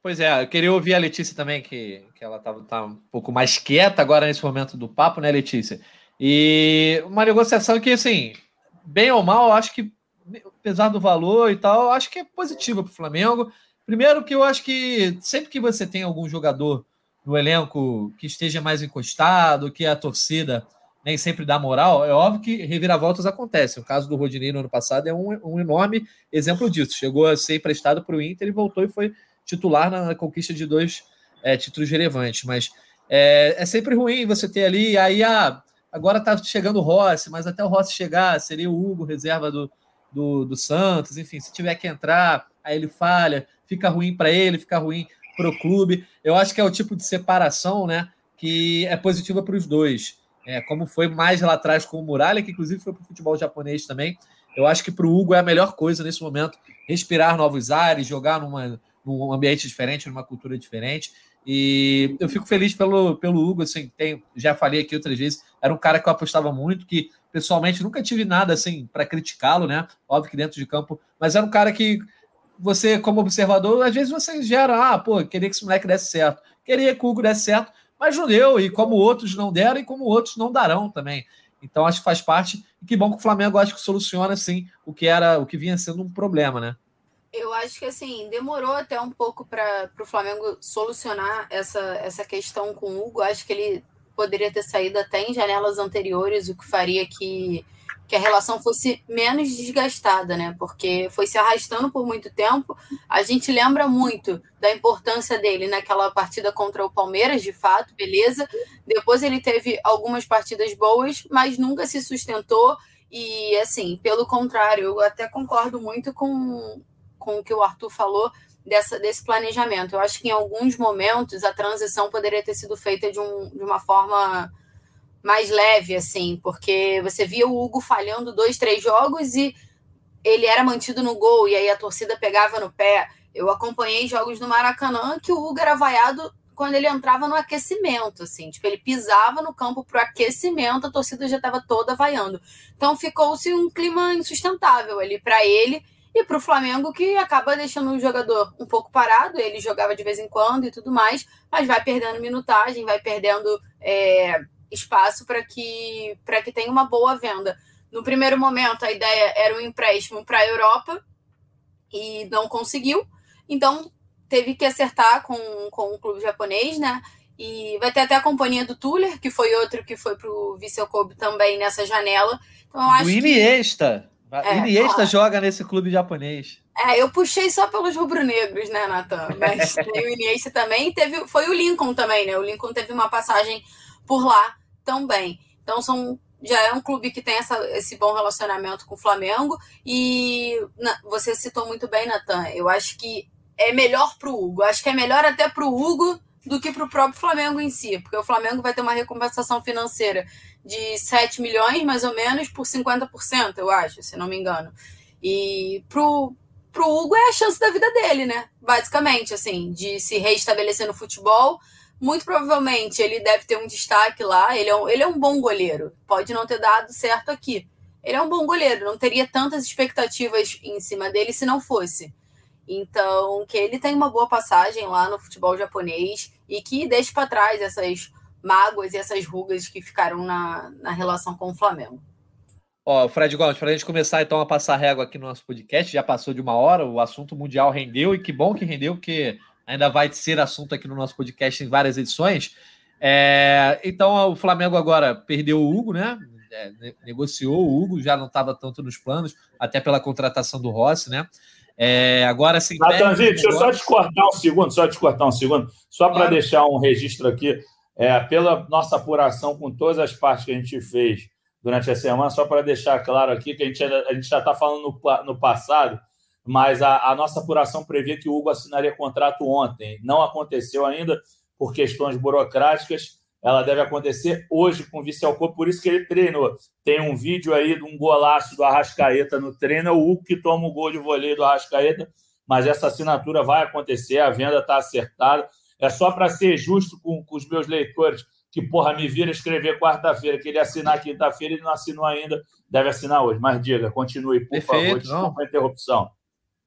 Pois é, eu queria ouvir a Letícia também, que, que ela está tá um pouco mais quieta agora nesse momento do papo, né, Letícia? E uma negociação que, assim, bem ou mal, eu acho que, apesar do valor e tal, eu acho que é positiva para o Flamengo. Primeiro, que eu acho que sempre que você tem algum jogador no elenco que esteja mais encostado, que a torcida nem sempre dá moral, é óbvio que reviravoltas acontecem. O caso do Rodinei no ano passado é um, um enorme exemplo disso. Chegou a ser emprestado para o Inter e voltou e foi titular na, conquista de dois é, títulos relevantes. Mas é, é, sempre ruim você ter ali, aí ah, agora está chegando o Rossi, mas até o Rossi chegar, seria o Hugo, reserva do, do, do Santos, enfim, se tiver que entrar, aí ele falha, fica ruim para ele, fica ruim para o clube. Eu acho que é o tipo de separação né, que é positiva para os dois é, como foi mais lá atrás com o Muralha, que inclusive foi para o futebol japonês também. Eu acho que para o Hugo é a melhor coisa nesse momento, respirar novos ares, jogar numa, num ambiente diferente, numa cultura diferente. E eu fico feliz pelo, pelo Hugo, assim, tem, já falei aqui outras vezes, era um cara que eu apostava muito, que pessoalmente nunca tive nada assim para criticá-lo, né? Óbvio que dentro de campo, mas era um cara que você, como observador, às vezes você gera, ah, pô, queria que esse moleque desse certo, queria que o Hugo desse certo, mas não deu, e como outros não deram, e como outros não darão também. Então acho que faz parte, e que bom que o Flamengo acho que soluciona assim o que era, o que vinha sendo um problema, né? Eu acho que assim, demorou até um pouco para o Flamengo solucionar essa, essa questão com o Hugo. Acho que ele poderia ter saído até em janelas anteriores, o que faria que que a relação fosse menos desgastada, né? Porque foi se arrastando por muito tempo. A gente lembra muito da importância dele naquela partida contra o Palmeiras, de fato, beleza. Depois ele teve algumas partidas boas, mas nunca se sustentou. E assim, pelo contrário, eu até concordo muito com, com o que o Arthur falou dessa, desse planejamento. Eu acho que em alguns momentos a transição poderia ter sido feita de, um, de uma forma mais leve, assim, porque você via o Hugo falhando dois, três jogos e ele era mantido no gol, e aí a torcida pegava no pé. Eu acompanhei jogos no Maracanã que o Hugo era vaiado quando ele entrava no aquecimento, assim, tipo, ele pisava no campo pro aquecimento, a torcida já estava toda vaiando. Então ficou-se um clima insustentável ali para ele e para o Flamengo, que acaba deixando o jogador um pouco parado. Ele jogava de vez em quando e tudo mais, mas vai perdendo minutagem, vai perdendo. É espaço para que, que tenha uma boa venda. No primeiro momento, a ideia era um empréstimo para a Europa e não conseguiu. Então, teve que acertar com, com o clube japonês, né? E vai ter até a companhia do Tuller, que foi outro que foi para o Vissel Kobe também nessa janela. Então, eu acho o Iniesta. Que... É, Iniesta joga nesse clube japonês. É, eu puxei só pelos rubro-negros, né, Natan? Mas [LAUGHS] tem o Iniesta também. Teve, foi o Lincoln também, né? O Lincoln teve uma passagem por lá também. Então, são já é um clube que tem essa, esse bom relacionamento com o Flamengo. E na, você citou muito bem, Natan. Eu acho que é melhor para o Hugo. Acho que é melhor até para o Hugo do que para o próprio Flamengo em si, porque o Flamengo vai ter uma recompensação financeira de 7 milhões, mais ou menos, por 50%, eu acho, se não me engano. E pro, pro Hugo é a chance da vida dele, né? Basicamente, assim, de se reestabelecer no futebol muito provavelmente ele deve ter um destaque lá. Ele é um, ele é um bom goleiro. Pode não ter dado certo aqui. Ele é um bom goleiro. Não teria tantas expectativas em cima dele se não fosse. Então, que ele tem uma boa passagem lá no futebol japonês e que deixe para trás essas mágoas e essas rugas que ficaram na, na relação com o Flamengo. Ó, Fred Gomes, para a gente começar então a passar régua aqui no nosso podcast, já passou de uma hora, o assunto mundial rendeu e que bom que rendeu, porque ainda vai ser assunto aqui no nosso podcast em várias edições. É, então, o Flamengo agora perdeu o Hugo, né? É, negociou o Hugo, já não estava tanto nos planos, até pela contratação do Rossi, né? É, agora sim. Natanzinho, deixa eu só te cortar um segundo, só te cortar um segundo, só para deixar um registro aqui, é, pela nossa apuração com todas as partes que a gente fez durante a semana, só para deixar claro aqui que a gente, a gente já está falando no, no passado mas a, a, nossa apuração previa que o Hugo assinaria contrato ontem. Não aconteceu ainda por questões burocráticas. Ela deve acontecer hoje com o Vicel por isso que ele treinou. Tem um vídeo aí de um golaço do Arrascaeta no treino, é o Hugo que toma o gol de voleio do Arrascaeta, mas essa assinatura vai acontecer, a venda está acertada. É só para ser justo com, com os meus leitores, que, porra, me vira escrever quarta-feira, que ele assinar quinta-feira, ele não assinou ainda, deve assinar hoje. Mas diga, continue, por Perfeito, favor, desculpa a interrupção.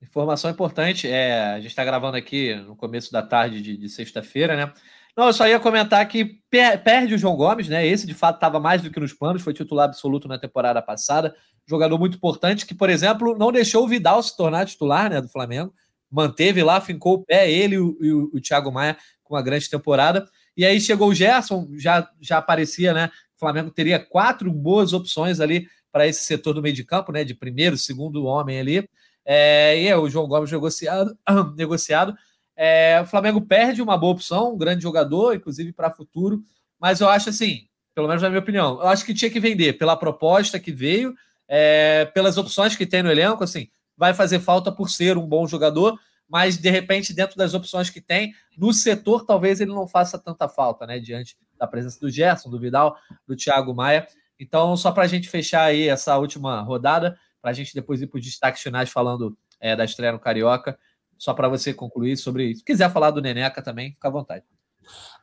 Informação importante, é, a gente está gravando aqui no começo da tarde de, de sexta-feira, né? Não, eu só ia comentar que per, perde o João Gomes, né? Esse de fato estava mais do que nos planos, foi titular absoluto na temporada passada. Jogador muito importante que, por exemplo, não deixou o Vidal se tornar titular né, do Flamengo. Manteve lá, fincou o pé, ele e o, o, o Thiago Maia com uma grande temporada. E aí chegou o Gerson, já, já aparecia, né? O Flamengo teria quatro boas opções ali para esse setor do meio de campo, né? De primeiro, segundo homem ali. É, e é, o João Gomes negociado. [CLEARS THROAT] negociado. É, o Flamengo perde uma boa opção, um grande jogador, inclusive para futuro. Mas eu acho assim, pelo menos na minha opinião, eu acho que tinha que vender pela proposta que veio, é, pelas opções que tem no elenco. Assim, vai fazer falta por ser um bom jogador, mas de repente, dentro das opções que tem, no setor, talvez ele não faça tanta falta, né? Diante da presença do Gerson, do Vidal, do Thiago Maia. Então, só para a gente fechar aí essa última rodada, para a gente depois ir para os destaques finais falando é, da estreia no Carioca. Só para você concluir sobre isso. Se quiser falar do Neneca também, fica à vontade.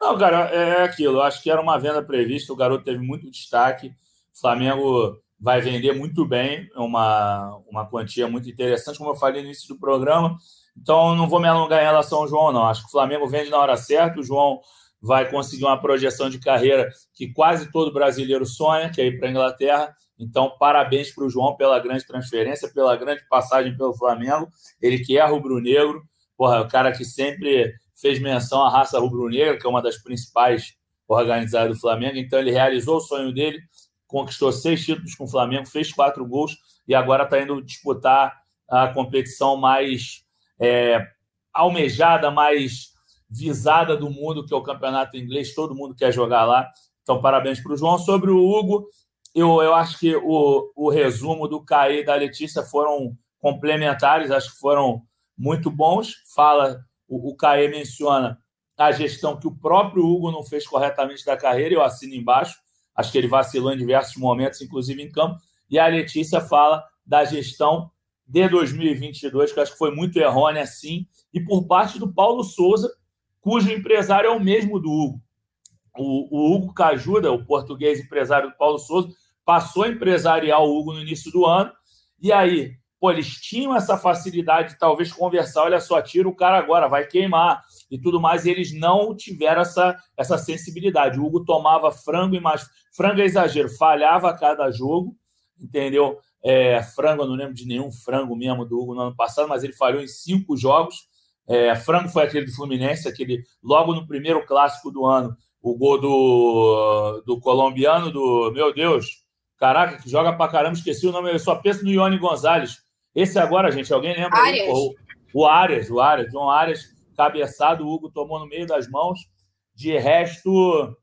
Não, cara, é aquilo. Eu acho que era uma venda prevista. O garoto teve muito destaque. O Flamengo vai vender muito bem, é uma, uma quantia muito interessante, como eu falei no início do programa. Então, não vou me alongar em relação ao João, não. Acho que o Flamengo vende na hora certa. O João vai conseguir uma projeção de carreira que quase todo brasileiro sonha, que é ir para a Inglaterra. Então, parabéns para o João pela grande transferência, pela grande passagem pelo Flamengo. Ele que é rubro-negro, porra, o cara que sempre fez menção à raça rubro-negra, que é uma das principais organizadas do Flamengo. Então, ele realizou o sonho dele, conquistou seis títulos com o Flamengo, fez quatro gols e agora está indo disputar a competição mais é, almejada, mais visada do mundo, que é o campeonato inglês. Todo mundo quer jogar lá. Então, parabéns para o João. Sobre o Hugo, eu, eu acho que o, o resumo do Caí e da Letícia foram complementares, acho que foram muito bons. Fala, o, o Caí menciona a gestão que o próprio Hugo não fez corretamente da carreira, eu assino embaixo. Acho que ele vacilou em diversos momentos, inclusive em campo. E a Letícia fala da gestão de 2022, que acho que foi muito errônea, sim, e por parte do Paulo Souza, cujo empresário é o mesmo do Hugo. O, o Hugo Cajuda, o português empresário do Paulo Souza, passou o Hugo no início do ano, e aí, pô, eles tinham essa facilidade de talvez conversar, olha só, tira o cara agora, vai queimar e tudo mais, e eles não tiveram essa, essa sensibilidade. O Hugo tomava frango e mais. Frango é exagero, falhava a cada jogo, entendeu? É, frango, eu não lembro de nenhum frango mesmo do Hugo no ano passado, mas ele falhou em cinco jogos. É, frango foi aquele do Fluminense, aquele logo no primeiro clássico do ano, o gol do, do colombiano, do meu Deus, caraca, que joga pra caramba, esqueci o nome, eu só penso no Ione Gonzalez. Esse agora, gente, alguém lembra? Arias. O, o Arias, o Arias, John Arias, cabeçado, o Hugo tomou no meio das mãos. De resto,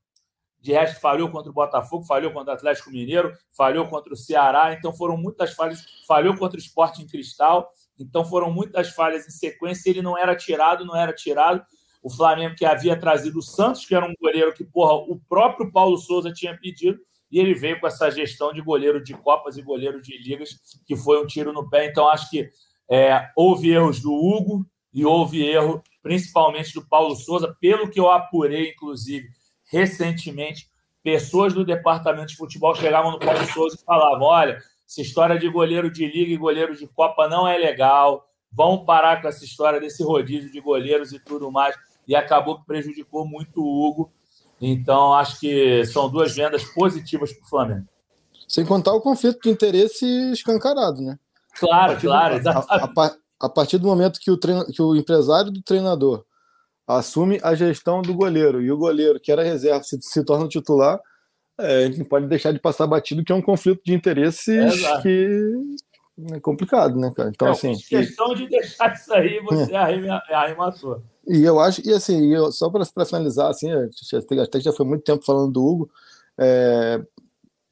de resto falhou contra o Botafogo, falhou contra o Atlético Mineiro, falhou contra o Ceará, então foram muitas falhas, falhou contra o Sport em Cristal, então foram muitas falhas em sequência, ele não era tirado, não era tirado. O Flamengo que havia trazido o Santos, que era um goleiro que, porra, o próprio Paulo Souza tinha pedido, e ele veio com essa gestão de goleiro de Copas e goleiro de Ligas, que foi um tiro no pé. Então, acho que é, houve erros do Hugo e houve erro principalmente do Paulo Souza, pelo que eu apurei, inclusive, recentemente, pessoas do departamento de futebol chegavam no Paulo Souza e falavam: olha, essa história de goleiro de liga e goleiro de Copa não é legal, vão parar com essa história desse rodízio de goleiros e tudo mais. E acabou que prejudicou muito o Hugo. Então, acho que são duas vendas positivas para o Flamengo. Sem contar o conflito de interesse escancarado, né? Claro, claro, a, a, a, partir do momento que o, treino, que o empresário do treinador assume a gestão do goleiro e o goleiro, que era reserva, se, se torna titular, é, a gente não pode deixar de passar batido que é um conflito de interesses é que é complicado, né, cara? Então, é, assim. questão de deixar isso aí, você [LAUGHS] é. arrematou. E eu acho, e assim, eu, só para finalizar, assim, até que já foi muito tempo falando do Hugo, é,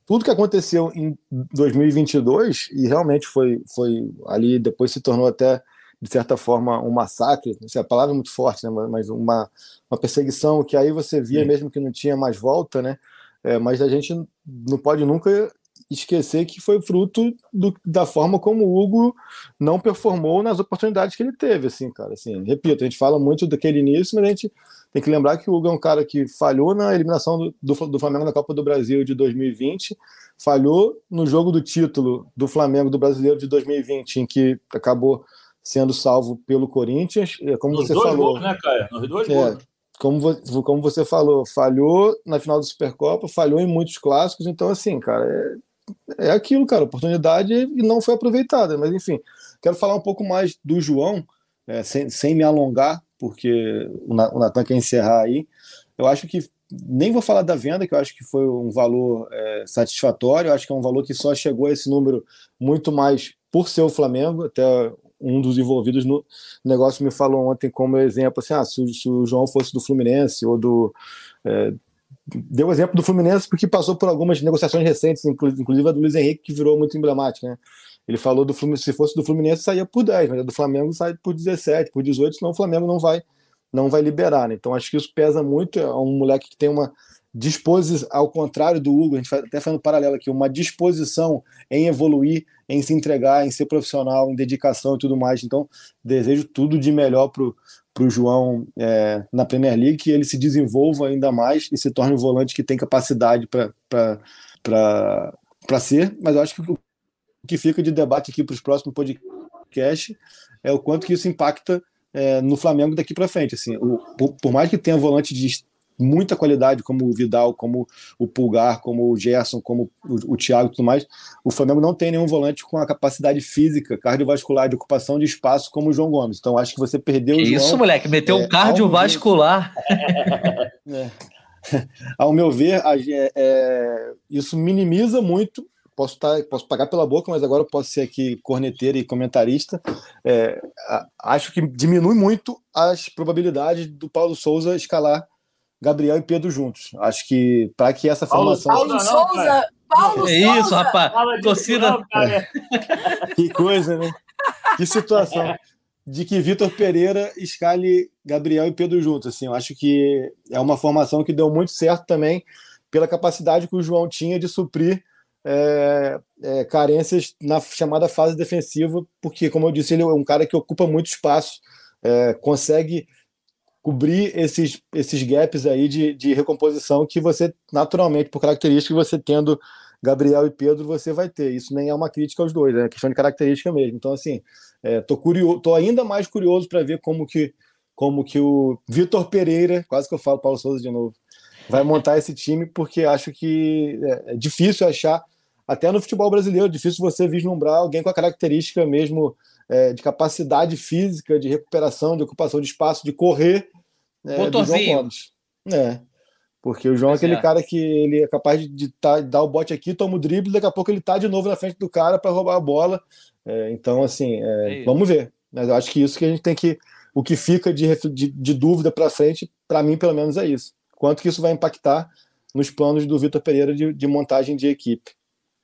tudo que aconteceu em 2022, e realmente foi, foi ali, depois se tornou até, de certa forma, um massacre, assim, a palavra é muito forte, né, mas uma, uma perseguição que aí você via Sim. mesmo que não tinha mais volta, né? É, mas a gente não pode nunca esquecer que foi fruto do, da forma como o Hugo não performou nas oportunidades que ele teve, assim, cara. Assim, repito, a gente fala muito daquele início, mas a gente tem que lembrar que o Hugo é um cara que falhou na eliminação do, do, do Flamengo na Copa do Brasil de 2020, falhou no jogo do título do Flamengo do Brasileiro de 2020, em que acabou sendo salvo pelo Corinthians, como Nos você falou. Gols, né, Caio? Nos dois é, gols. Como, como você falou, falhou na final do Supercopa, falhou em muitos clássicos, então assim, cara, é, é aquilo, cara, oportunidade e não foi aproveitada. Mas enfim, quero falar um pouco mais do João, é, sem, sem me alongar, porque o Natan quer encerrar aí. Eu acho que nem vou falar da venda, que eu acho que foi um valor é, satisfatório, eu acho que é um valor que só chegou a esse número muito mais por ser o Flamengo, até um dos envolvidos no negócio me falou ontem como exemplo, assim, ah, se, se o João fosse do Fluminense ou do, é, deu o exemplo do Fluminense porque passou por algumas negociações recentes, inclusive a do Luiz Henrique, que virou muito emblemática, né? Ele falou do Fluminense, se fosse do Fluminense saía por 10, mas do Flamengo sai por 17, por 18, senão o Flamengo não vai não vai liberar, né? Então acho que isso pesa muito, é um moleque que tem uma disposição, ao contrário do Hugo, a gente até fazendo paralelo aqui, uma disposição em evoluir, em se entregar, em ser profissional, em dedicação e tudo mais. Então, desejo tudo de melhor pro para o João é, na Premier League, que ele se desenvolva ainda mais e se torne um volante que tem capacidade para ser. Mas eu acho que o que fica de debate aqui para os próximos podcasts é o quanto que isso impacta é, no Flamengo daqui para frente. Assim, o, por, por, mais que tenha volante de muita qualidade, como o Vidal, como o Pulgar, como o Gerson, como o, o Thiago e tudo mais, o Flamengo não tem nenhum volante com a capacidade física, cardiovascular, de ocupação de espaço como o João Gomes. Então acho que você perdeu que o João. Isso, moleque, meteu é, um cardiovascular. [LAUGHS] é. Ao meu ver, é, é, isso minimiza muito posso, tá, posso pagar pela boca, mas agora eu posso ser aqui corneteiro e comentarista. É, acho que diminui muito as probabilidades do Paulo Souza escalar Gabriel e Pedro juntos. Acho que para que essa Paulo, formação. Paulo Souza! Paulo é Souza. isso, rapaz. Torcida. É. [LAUGHS] Que coisa, né? Que situação. De que Vitor Pereira escale Gabriel e Pedro juntos. Assim, eu acho que é uma formação que deu muito certo também pela capacidade que o João tinha de suprir é, é, carências na chamada fase defensiva, porque, como eu disse, ele é um cara que ocupa muito espaço, é, consegue cobrir esses, esses gaps aí de, de recomposição que você, naturalmente, por característica, você tendo Gabriel e Pedro, você vai ter. Isso nem é uma crítica aos dois, é questão de característica mesmo. Então, assim, é, tô, curioso, tô ainda mais curioso para ver como que, como que o Vitor Pereira, quase que eu falo Paulo Souza de novo, vai montar esse time, porque acho que é, é difícil achar, até no futebol brasileiro, difícil você vislumbrar alguém com a característica mesmo é, de capacidade física, de recuperação, de ocupação de espaço, de correr. É, Motorzinho. É. Porque o João é aquele é. cara que ele é capaz de, de tá, dar o bote aqui, toma o drible, daqui a pouco ele tá de novo na frente do cara para roubar a bola. É, então, assim, é, é vamos ver. Mas eu acho que isso que a gente tem que. O que fica de, de, de dúvida para frente, para mim, pelo menos, é isso. Quanto que isso vai impactar nos planos do Vitor Pereira de, de montagem de equipe.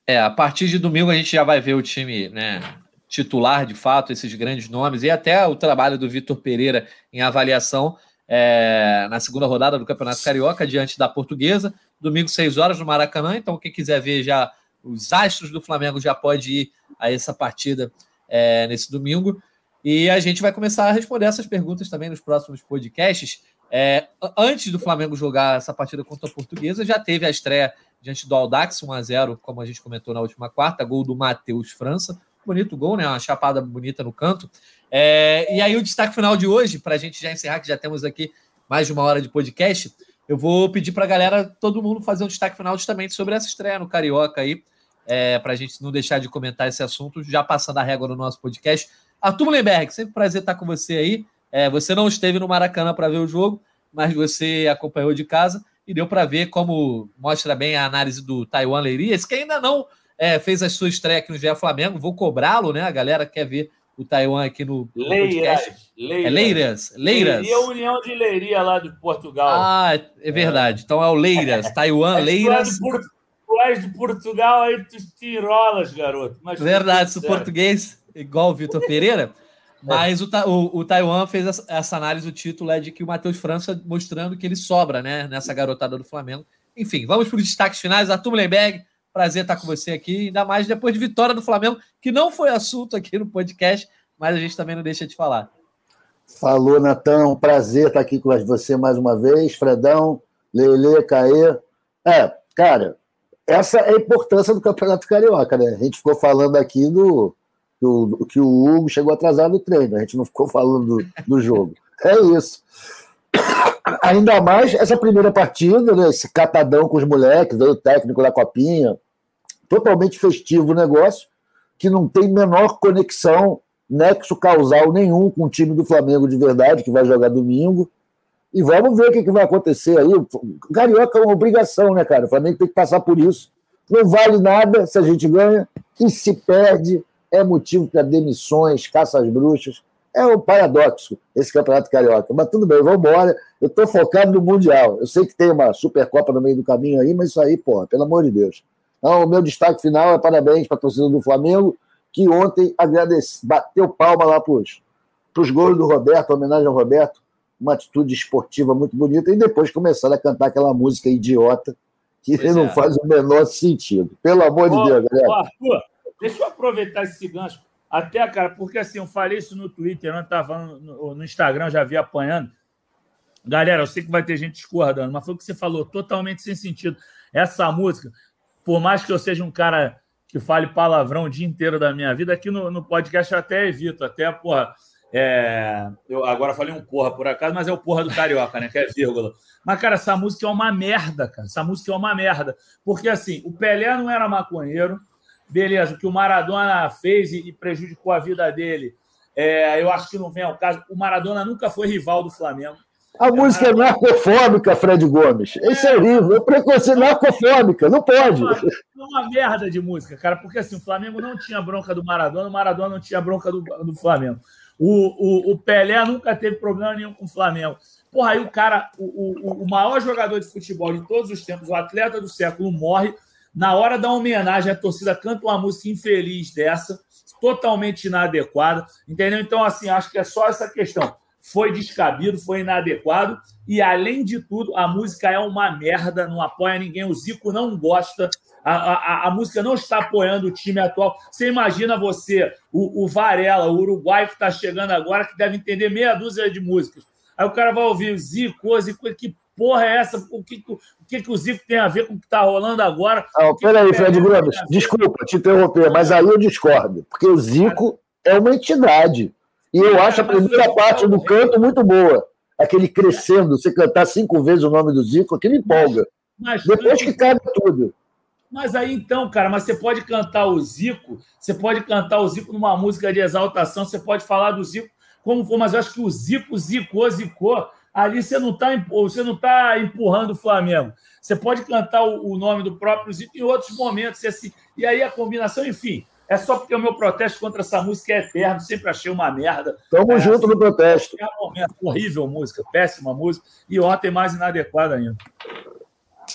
É, a partir de domingo a gente já vai ver o time né, titular, de fato, esses grandes nomes, e até o trabalho do Vitor Pereira em avaliação é, na segunda rodada do Campeonato Carioca, diante da Portuguesa. Domingo, 6 horas, no Maracanã. Então, quem quiser ver já os astros do Flamengo já pode ir a essa partida é, nesse domingo. E a gente vai começar a responder essas perguntas também nos próximos podcasts. É, antes do Flamengo jogar essa partida contra a Portuguesa, já teve a estreia diante do Aldax, 1 a 0 como a gente comentou na última quarta, gol do Matheus França. Bonito gol, né? Uma chapada bonita no canto. É, e aí, o destaque final de hoje, para a gente já encerrar, que já temos aqui mais de uma hora de podcast, eu vou pedir para a galera, todo mundo, fazer um destaque final justamente sobre essa estreia no Carioca aí, é, para a gente não deixar de comentar esse assunto, já passando a régua no nosso podcast. Arthur Mullenberg, sempre um prazer estar com você aí. É, você não esteve no Maracanã para ver o jogo, mas você acompanhou de casa e deu para ver como mostra bem a análise do Taiwan Leirias, que ainda não é, fez a sua estreia aqui no GE Flamengo. Vou cobrá-lo, né? A galera quer ver o Taiwan aqui no, no Leiras, Leiras. É Leiras. Leiras. E a União de Leiria lá de Portugal. Ah, é verdade. É. Então é o Leiras. [LAUGHS] Taiwan, Leiras. Tu és de Portugal, aí tu te enrolas, garoto. Mas verdade, sou português, igual o Vitor Pereira. [LAUGHS] Mas o, o, o, Taiwan fez essa, essa, análise, o título é de que o Matheus França mostrando que ele sobra, né, nessa garotada do Flamengo. Enfim, vamos para os destaques finais. Arthur Mullenberg, prazer estar com você aqui, ainda mais depois de vitória do Flamengo, que não foi assunto aqui no podcast, mas a gente também não deixa de falar. Falou, Natão, prazer estar aqui com você mais uma vez, Fredão, Lele, Caê. É, cara, essa é a importância do Campeonato Carioca, né? A gente ficou falando aqui do que o, que o Hugo chegou atrasado no treino, a gente não ficou falando do, do jogo. É isso. Ainda mais essa primeira partida, né, esse catadão com os moleques, veio o técnico da Copinha, totalmente festivo o negócio, que não tem menor conexão, nexo causal nenhum com o time do Flamengo de verdade, que vai jogar domingo. E vamos ver o que, vai acontecer aí. Carioca é uma obrigação, né, cara? O Flamengo tem que passar por isso. Não vale nada se a gente ganha, e se perde, é motivo para demissões, caça às bruxas. É um paradoxo esse campeonato carioca. Mas tudo bem, vamos embora. Eu estou focado no Mundial. Eu sei que tem uma Supercopa no meio do caminho aí, mas isso aí, pô, pelo amor de Deus. Então, o meu destaque final é parabéns para a torcida do Flamengo, que ontem agradece, bateu palma lá para os gols do Roberto, homenagem ao Roberto, uma atitude esportiva muito bonita, e depois começaram a cantar aquela música idiota que não é. faz o menor sentido. Pelo amor de Deus, galera. Arthur, Deixa eu aproveitar esse gancho. Até, cara, porque assim, eu falei isso no Twitter, eu estava no, no Instagram, já vi apanhando. Galera, eu sei que vai ter gente discordando, mas foi o que você falou, totalmente sem sentido. Essa música, por mais que eu seja um cara que fale palavrão o dia inteiro da minha vida, aqui no, no podcast eu até evito, até, porra, é... eu agora falei um porra por acaso, mas é o porra do carioca, né? Que é vírgula. Mas, cara, essa música é uma merda, cara. Essa música é uma merda. Porque, assim, o Pelé não era maconheiro, beleza, o que o Maradona fez e, prejudicou a vida dele, é, eu acho que não vem ao caso. O Maradona nunca foi rival do Flamengo. A é música é narcofóbica, Fred Gomes. Isso é horrível. É preconceito narcofóbica. Não pode. É uma, uma, merda de música, cara, porque assim, o Flamengo não tinha bronca do Maradona, o Maradona não tinha bronca do, do Flamengo. O, o, o Pelé nunca teve problema nenhum com o Flamengo. Porra, aí o cara, o, o, o maior jogador de futebol de todos os tempos, o atleta do século, morre na hora da homenagem, a torcida canta uma música infeliz dessa, totalmente inadequada, entendeu? Então, assim, acho que é só essa questão. Foi descabido, foi inadequado, e além de tudo, a música é uma merda, não apoia ninguém. O Zico não gosta, a, a, a música não está apoiando o time atual. Você imagina você, o, o Varela, o uruguaio que está chegando agora, que deve entender meia dúzia de músicas. Aí o cara vai ouvir Zico, Zico, que porra é essa? O que, o que, que o Zico tem a ver com o que está rolando agora? Não, peraí, Fred Gomes, desculpa te interromper, mas aí eu discordo, porque o Zico é uma entidade. E eu acho a primeira parte do canto muito boa. Aquele crescendo, você cantar cinco vezes o nome do Zico, aquele empolga. Mas, Depois que cabe tudo. Mas aí então, cara, mas você pode cantar o Zico, você pode cantar o Zico numa música de exaltação, você pode falar do Zico como for, mas eu acho que o Zico zicou, zicou. Ali você não está você não tá empurrando o Flamengo. Você pode cantar o, o nome do próprio Zico em outros momentos, e, assim, e aí a combinação, enfim, é só porque o meu protesto contra essa música é eterno, sempre achei uma merda. Tamo é, junto no protesto. É momento, horrível música, péssima música, e ontem mais inadequada ainda.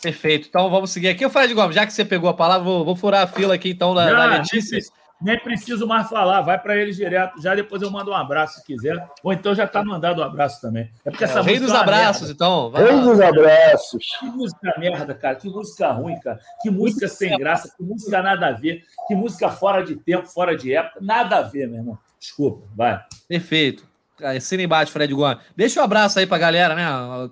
Perfeito. Então vamos seguir aqui. Eu de Gomes, já que você pegou a palavra, vou, vou furar a fila aqui então da, da Letícia. Nem preciso mais falar, vai para ele direto. Já depois eu mando um abraço se quiser. Ou então já está mandado um abraço também. É porque é, essa rei dos é abraços, merda. então. Vai rei lá. dos abraços. Que música merda, cara. Que música ruim, cara. Que música sem graça. Que música nada a ver. Que música fora de tempo, fora de época. Nada a ver, meu irmão. Desculpa, vai. Perfeito. Assina embaixo, Fred Gomes. Deixa um abraço aí pra galera, né?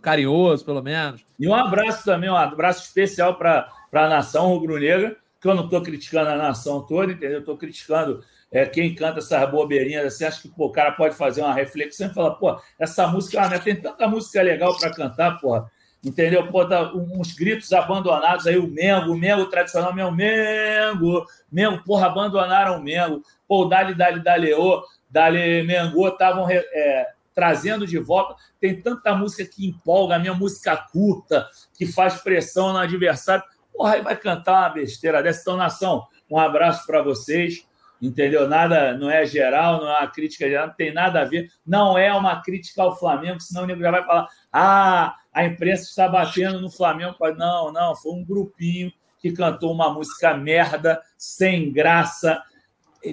Carinhoso, pelo menos. E um abraço também, um abraço especial para a nação rubro-negra, que eu não estou criticando a nação toda, entendeu? Estou criticando é, quem canta essas bobeirinhas assim. Acho que pô, o cara pode fazer uma reflexão e falar, pô, essa música, ah, né? tem tanta música legal para cantar, porra. Entendeu? Pô, tá uns gritos abandonados aí, o Mengo, o Mengo tradicional, meu Mengo, Mengo, porra, abandonaram o Mengo. Pô, o Dali, Dali, Dali, ô, Dali Mengo estavam é, trazendo de volta. Tem tanta música que empolga, a minha música curta, que faz pressão no adversário. Porra, aí vai cantar uma besteira dessa. Então, nação, um abraço para vocês. Entendeu? Nada, não é geral, não é uma crítica geral, não tem nada a ver. Não é uma crítica ao Flamengo, senão o nego já vai falar: ah, a imprensa está batendo no Flamengo. Não, não, foi um grupinho que cantou uma música merda, sem graça,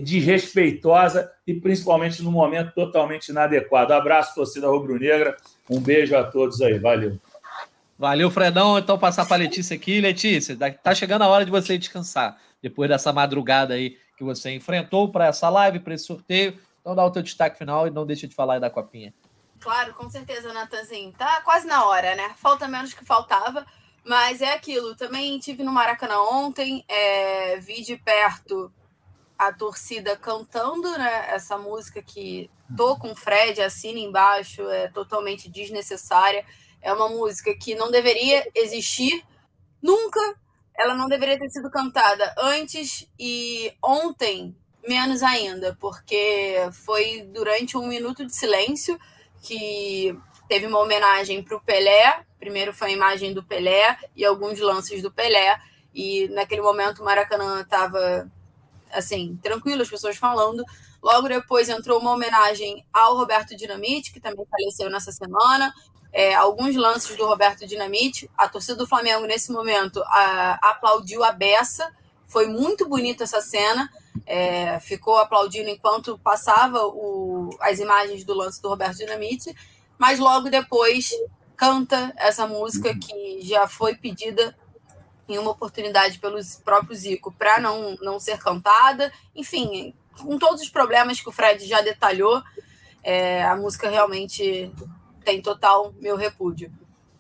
desrespeitosa e principalmente no momento totalmente inadequado. Abraço, torcida rubro-negra. Um beijo a todos aí. Valeu. Valeu, Fredão. Então, passar para a Letícia aqui. Letícia, tá chegando a hora de você descansar. Depois dessa madrugada aí que você enfrentou para essa live, para esse sorteio. Então, dá o teu destaque final e não deixa de falar aí da copinha. Claro, com certeza, Natanzinho. Tá quase na hora, né? Falta menos que faltava. Mas é aquilo. Também tive no Maracanã ontem, é, vi de perto a torcida cantando, né? Essa música que tô com o Fred, assina embaixo, é totalmente desnecessária. É uma música que não deveria existir nunca. Ela não deveria ter sido cantada antes e ontem, menos ainda, porque foi durante um minuto de silêncio que teve uma homenagem para o Pelé. Primeiro foi a imagem do Pelé e alguns lances do Pelé. E naquele momento o Maracanã estava assim, tranquilo, as pessoas falando. Logo depois entrou uma homenagem ao Roberto Dinamite, que também faleceu nessa semana. É, alguns lances do Roberto Dinamite. A torcida do Flamengo, nesse momento, a, aplaudiu a beça. Foi muito bonita essa cena. É, ficou aplaudindo enquanto passava o, as imagens do lance do Roberto Dinamite. Mas logo depois canta essa música que já foi pedida em uma oportunidade pelo próprio Zico para não, não ser cantada. Enfim, com todos os problemas que o Fred já detalhou, é, a música realmente tem total meu repúdio.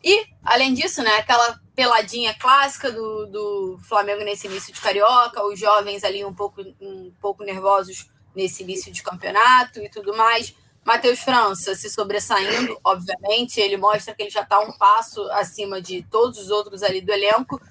E, além disso, né, aquela peladinha clássica do, do Flamengo nesse início de Carioca, os jovens ali um pouco, um pouco nervosos nesse início de campeonato e tudo mais. Matheus França se sobressaindo, obviamente, ele mostra que ele já está um passo acima de todos os outros ali do elenco.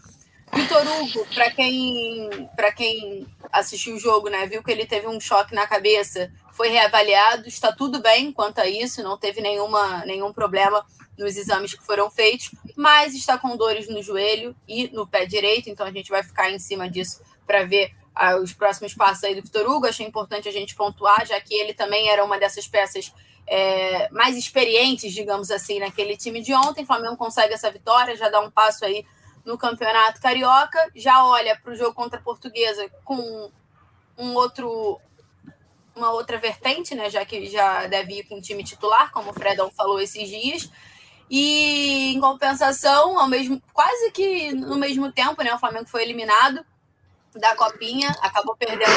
Vitor Hugo, para quem, quem assistiu o jogo, né, viu que ele teve um choque na cabeça, foi reavaliado, está tudo bem quanto a isso, não teve nenhuma, nenhum problema nos exames que foram feitos, mas está com dores no joelho e no pé direito, então a gente vai ficar em cima disso para ver ah, os próximos passos aí do Vitor Hugo. Achei importante a gente pontuar, já que ele também era uma dessas peças é, mais experientes, digamos assim, naquele time de ontem. Flamengo consegue essa vitória, já dá um passo aí no Campeonato Carioca, já olha para o jogo contra a Portuguesa com um outro uma outra vertente, né, já que já deve ir com o time titular, como o Fredão falou esses dias. E em compensação, ao mesmo quase que no mesmo tempo, né, o Flamengo foi eliminado da Copinha, acabou perdendo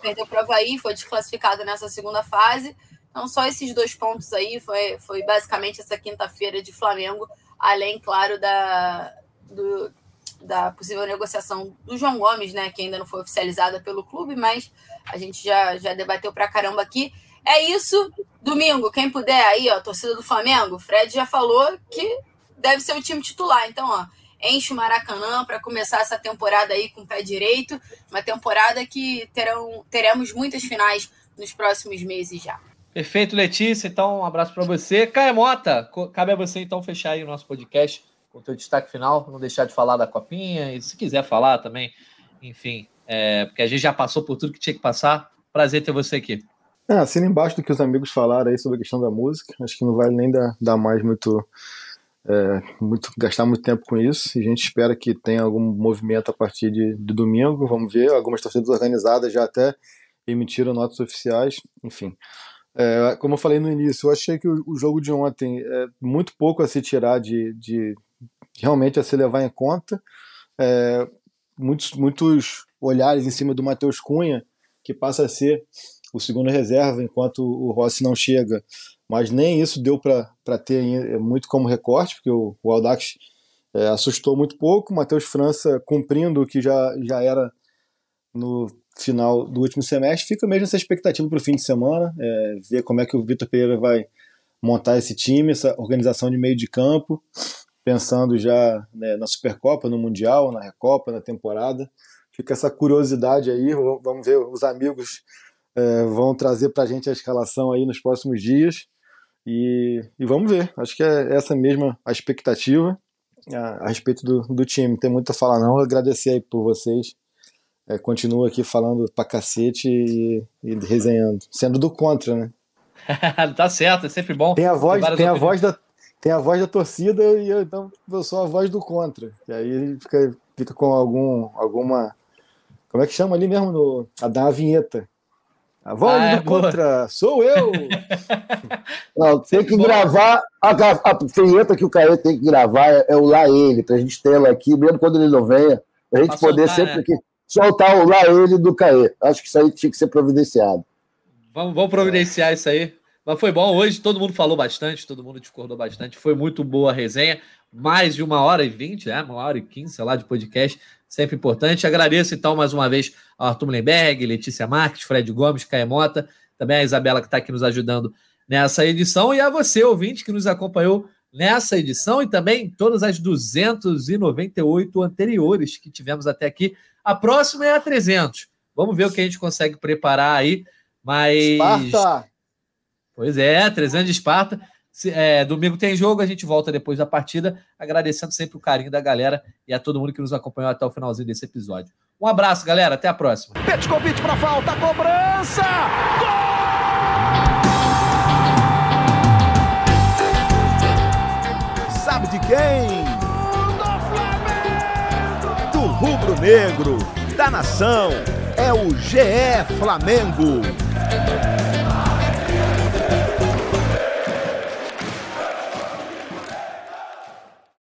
perdeu para o Havaí, foi desclassificado nessa segunda fase. Então, só esses dois pontos aí foi, foi basicamente essa quinta-feira de Flamengo além, claro, da, do, da possível negociação do João Gomes, né, que ainda não foi oficializada pelo clube, mas a gente já, já debateu pra caramba aqui. É isso. Domingo, quem puder aí, ó, torcida do Flamengo, Fred já falou que deve ser o time titular. Então, ó, enche o Maracanã para começar essa temporada aí com o pé direito. Uma temporada que terão, teremos muitas finais nos próximos meses já. Perfeito, Letícia. Então, um abraço para você. Caia Mota, cabe a você então fechar aí o nosso podcast com o teu destaque final, não deixar de falar da copinha e se quiser falar também, enfim, é, porque a gente já passou por tudo que tinha que passar. Prazer ter você aqui. É, assina embaixo do que os amigos falaram aí sobre a questão da música. Acho que não vale nem dar, dar mais muito, é, muito, gastar muito tempo com isso. E a gente espera que tenha algum movimento a partir de, de domingo. Vamos ver. Algumas torcidas organizadas já até emitiram notas oficiais. Enfim. É, como eu falei no início, eu achei que o, o, jogo de ontem é muito pouco a se tirar de, de realmente a se levar em conta. É, muitos, muitos olhares em cima do Matheus Cunha, que passa a ser o segundo reserva enquanto o Rossi não chega. Mas nem isso deu para ter é muito como recorte, porque o, o Aldax é, assustou muito pouco. Matheus França cumprindo o que já, já era no final do último semestre. Fica mesmo essa expectativa para o fim de semana, é, ver como é que o Vitor Pereira vai montar esse time, essa organização de meio de campo, pensando já né, na Supercopa, no Mundial, na Recopa, na temporada. Fica essa curiosidade aí, vamos ver os amigos é, vão trazer para a gente a escalação aí nos próximos dias. E, e, vamos ver. Acho que é essa mesma a expectativa a, a respeito do, do time. tem muito a falar, não. Agradecer aí por vocês. É, continuo aqui falando pra cacete e, e resenhando. Sendo do contra, né? [LAUGHS] tá certo, é sempre bom. Tem a voz, tem a voz da, tem a voz da torcida e eu, então eu sou a voz do contra. E aí fica, fica com algum, alguma. Como é que chama ali mesmo? No, a dar a vinheta. A voz ah, é, do boa. contra, sou eu! [LAUGHS] Não, tem que gravar. A, a vinheta que o Caio tem que gravar é, é o lá ele, pra gente ter ela aqui, mesmo quando ele não venha, a gente pra poder soltar, sempre né? que, soltar o lá ele do Caê. Acho que isso aí tinha que ser providenciado. Vamos, vamos providenciar isso aí. Mas foi bom hoje, todo mundo falou bastante, todo mundo discordou bastante. Foi muito boa a resenha. Mais de uma hora e vinte, né? uma hora e quinze, sei lá, de podcast sempre importante. Agradeço, então, mais uma vez ao Arthur Mullenberg, Letícia Marques, Fred Gomes, Caemota, também a Isabela que está aqui nos ajudando nessa edição, e a você, ouvinte, que nos acompanhou nessa edição e também todas as 298 anteriores que tivemos até aqui. A próxima é a 300. Vamos ver o que a gente consegue preparar aí, mas... Esparta! Pois é, 300 de Esparta. É, domingo tem jogo, a gente volta depois da partida, agradecendo sempre o carinho da galera e a todo mundo que nos acompanhou até o finalzinho desse episódio. Um abraço, galera, até a próxima. Petkovic para falta, cobrança! Gol! Sabe de quem? Do Flamengo! Do rubro-negro, da nação, é o GE Flamengo.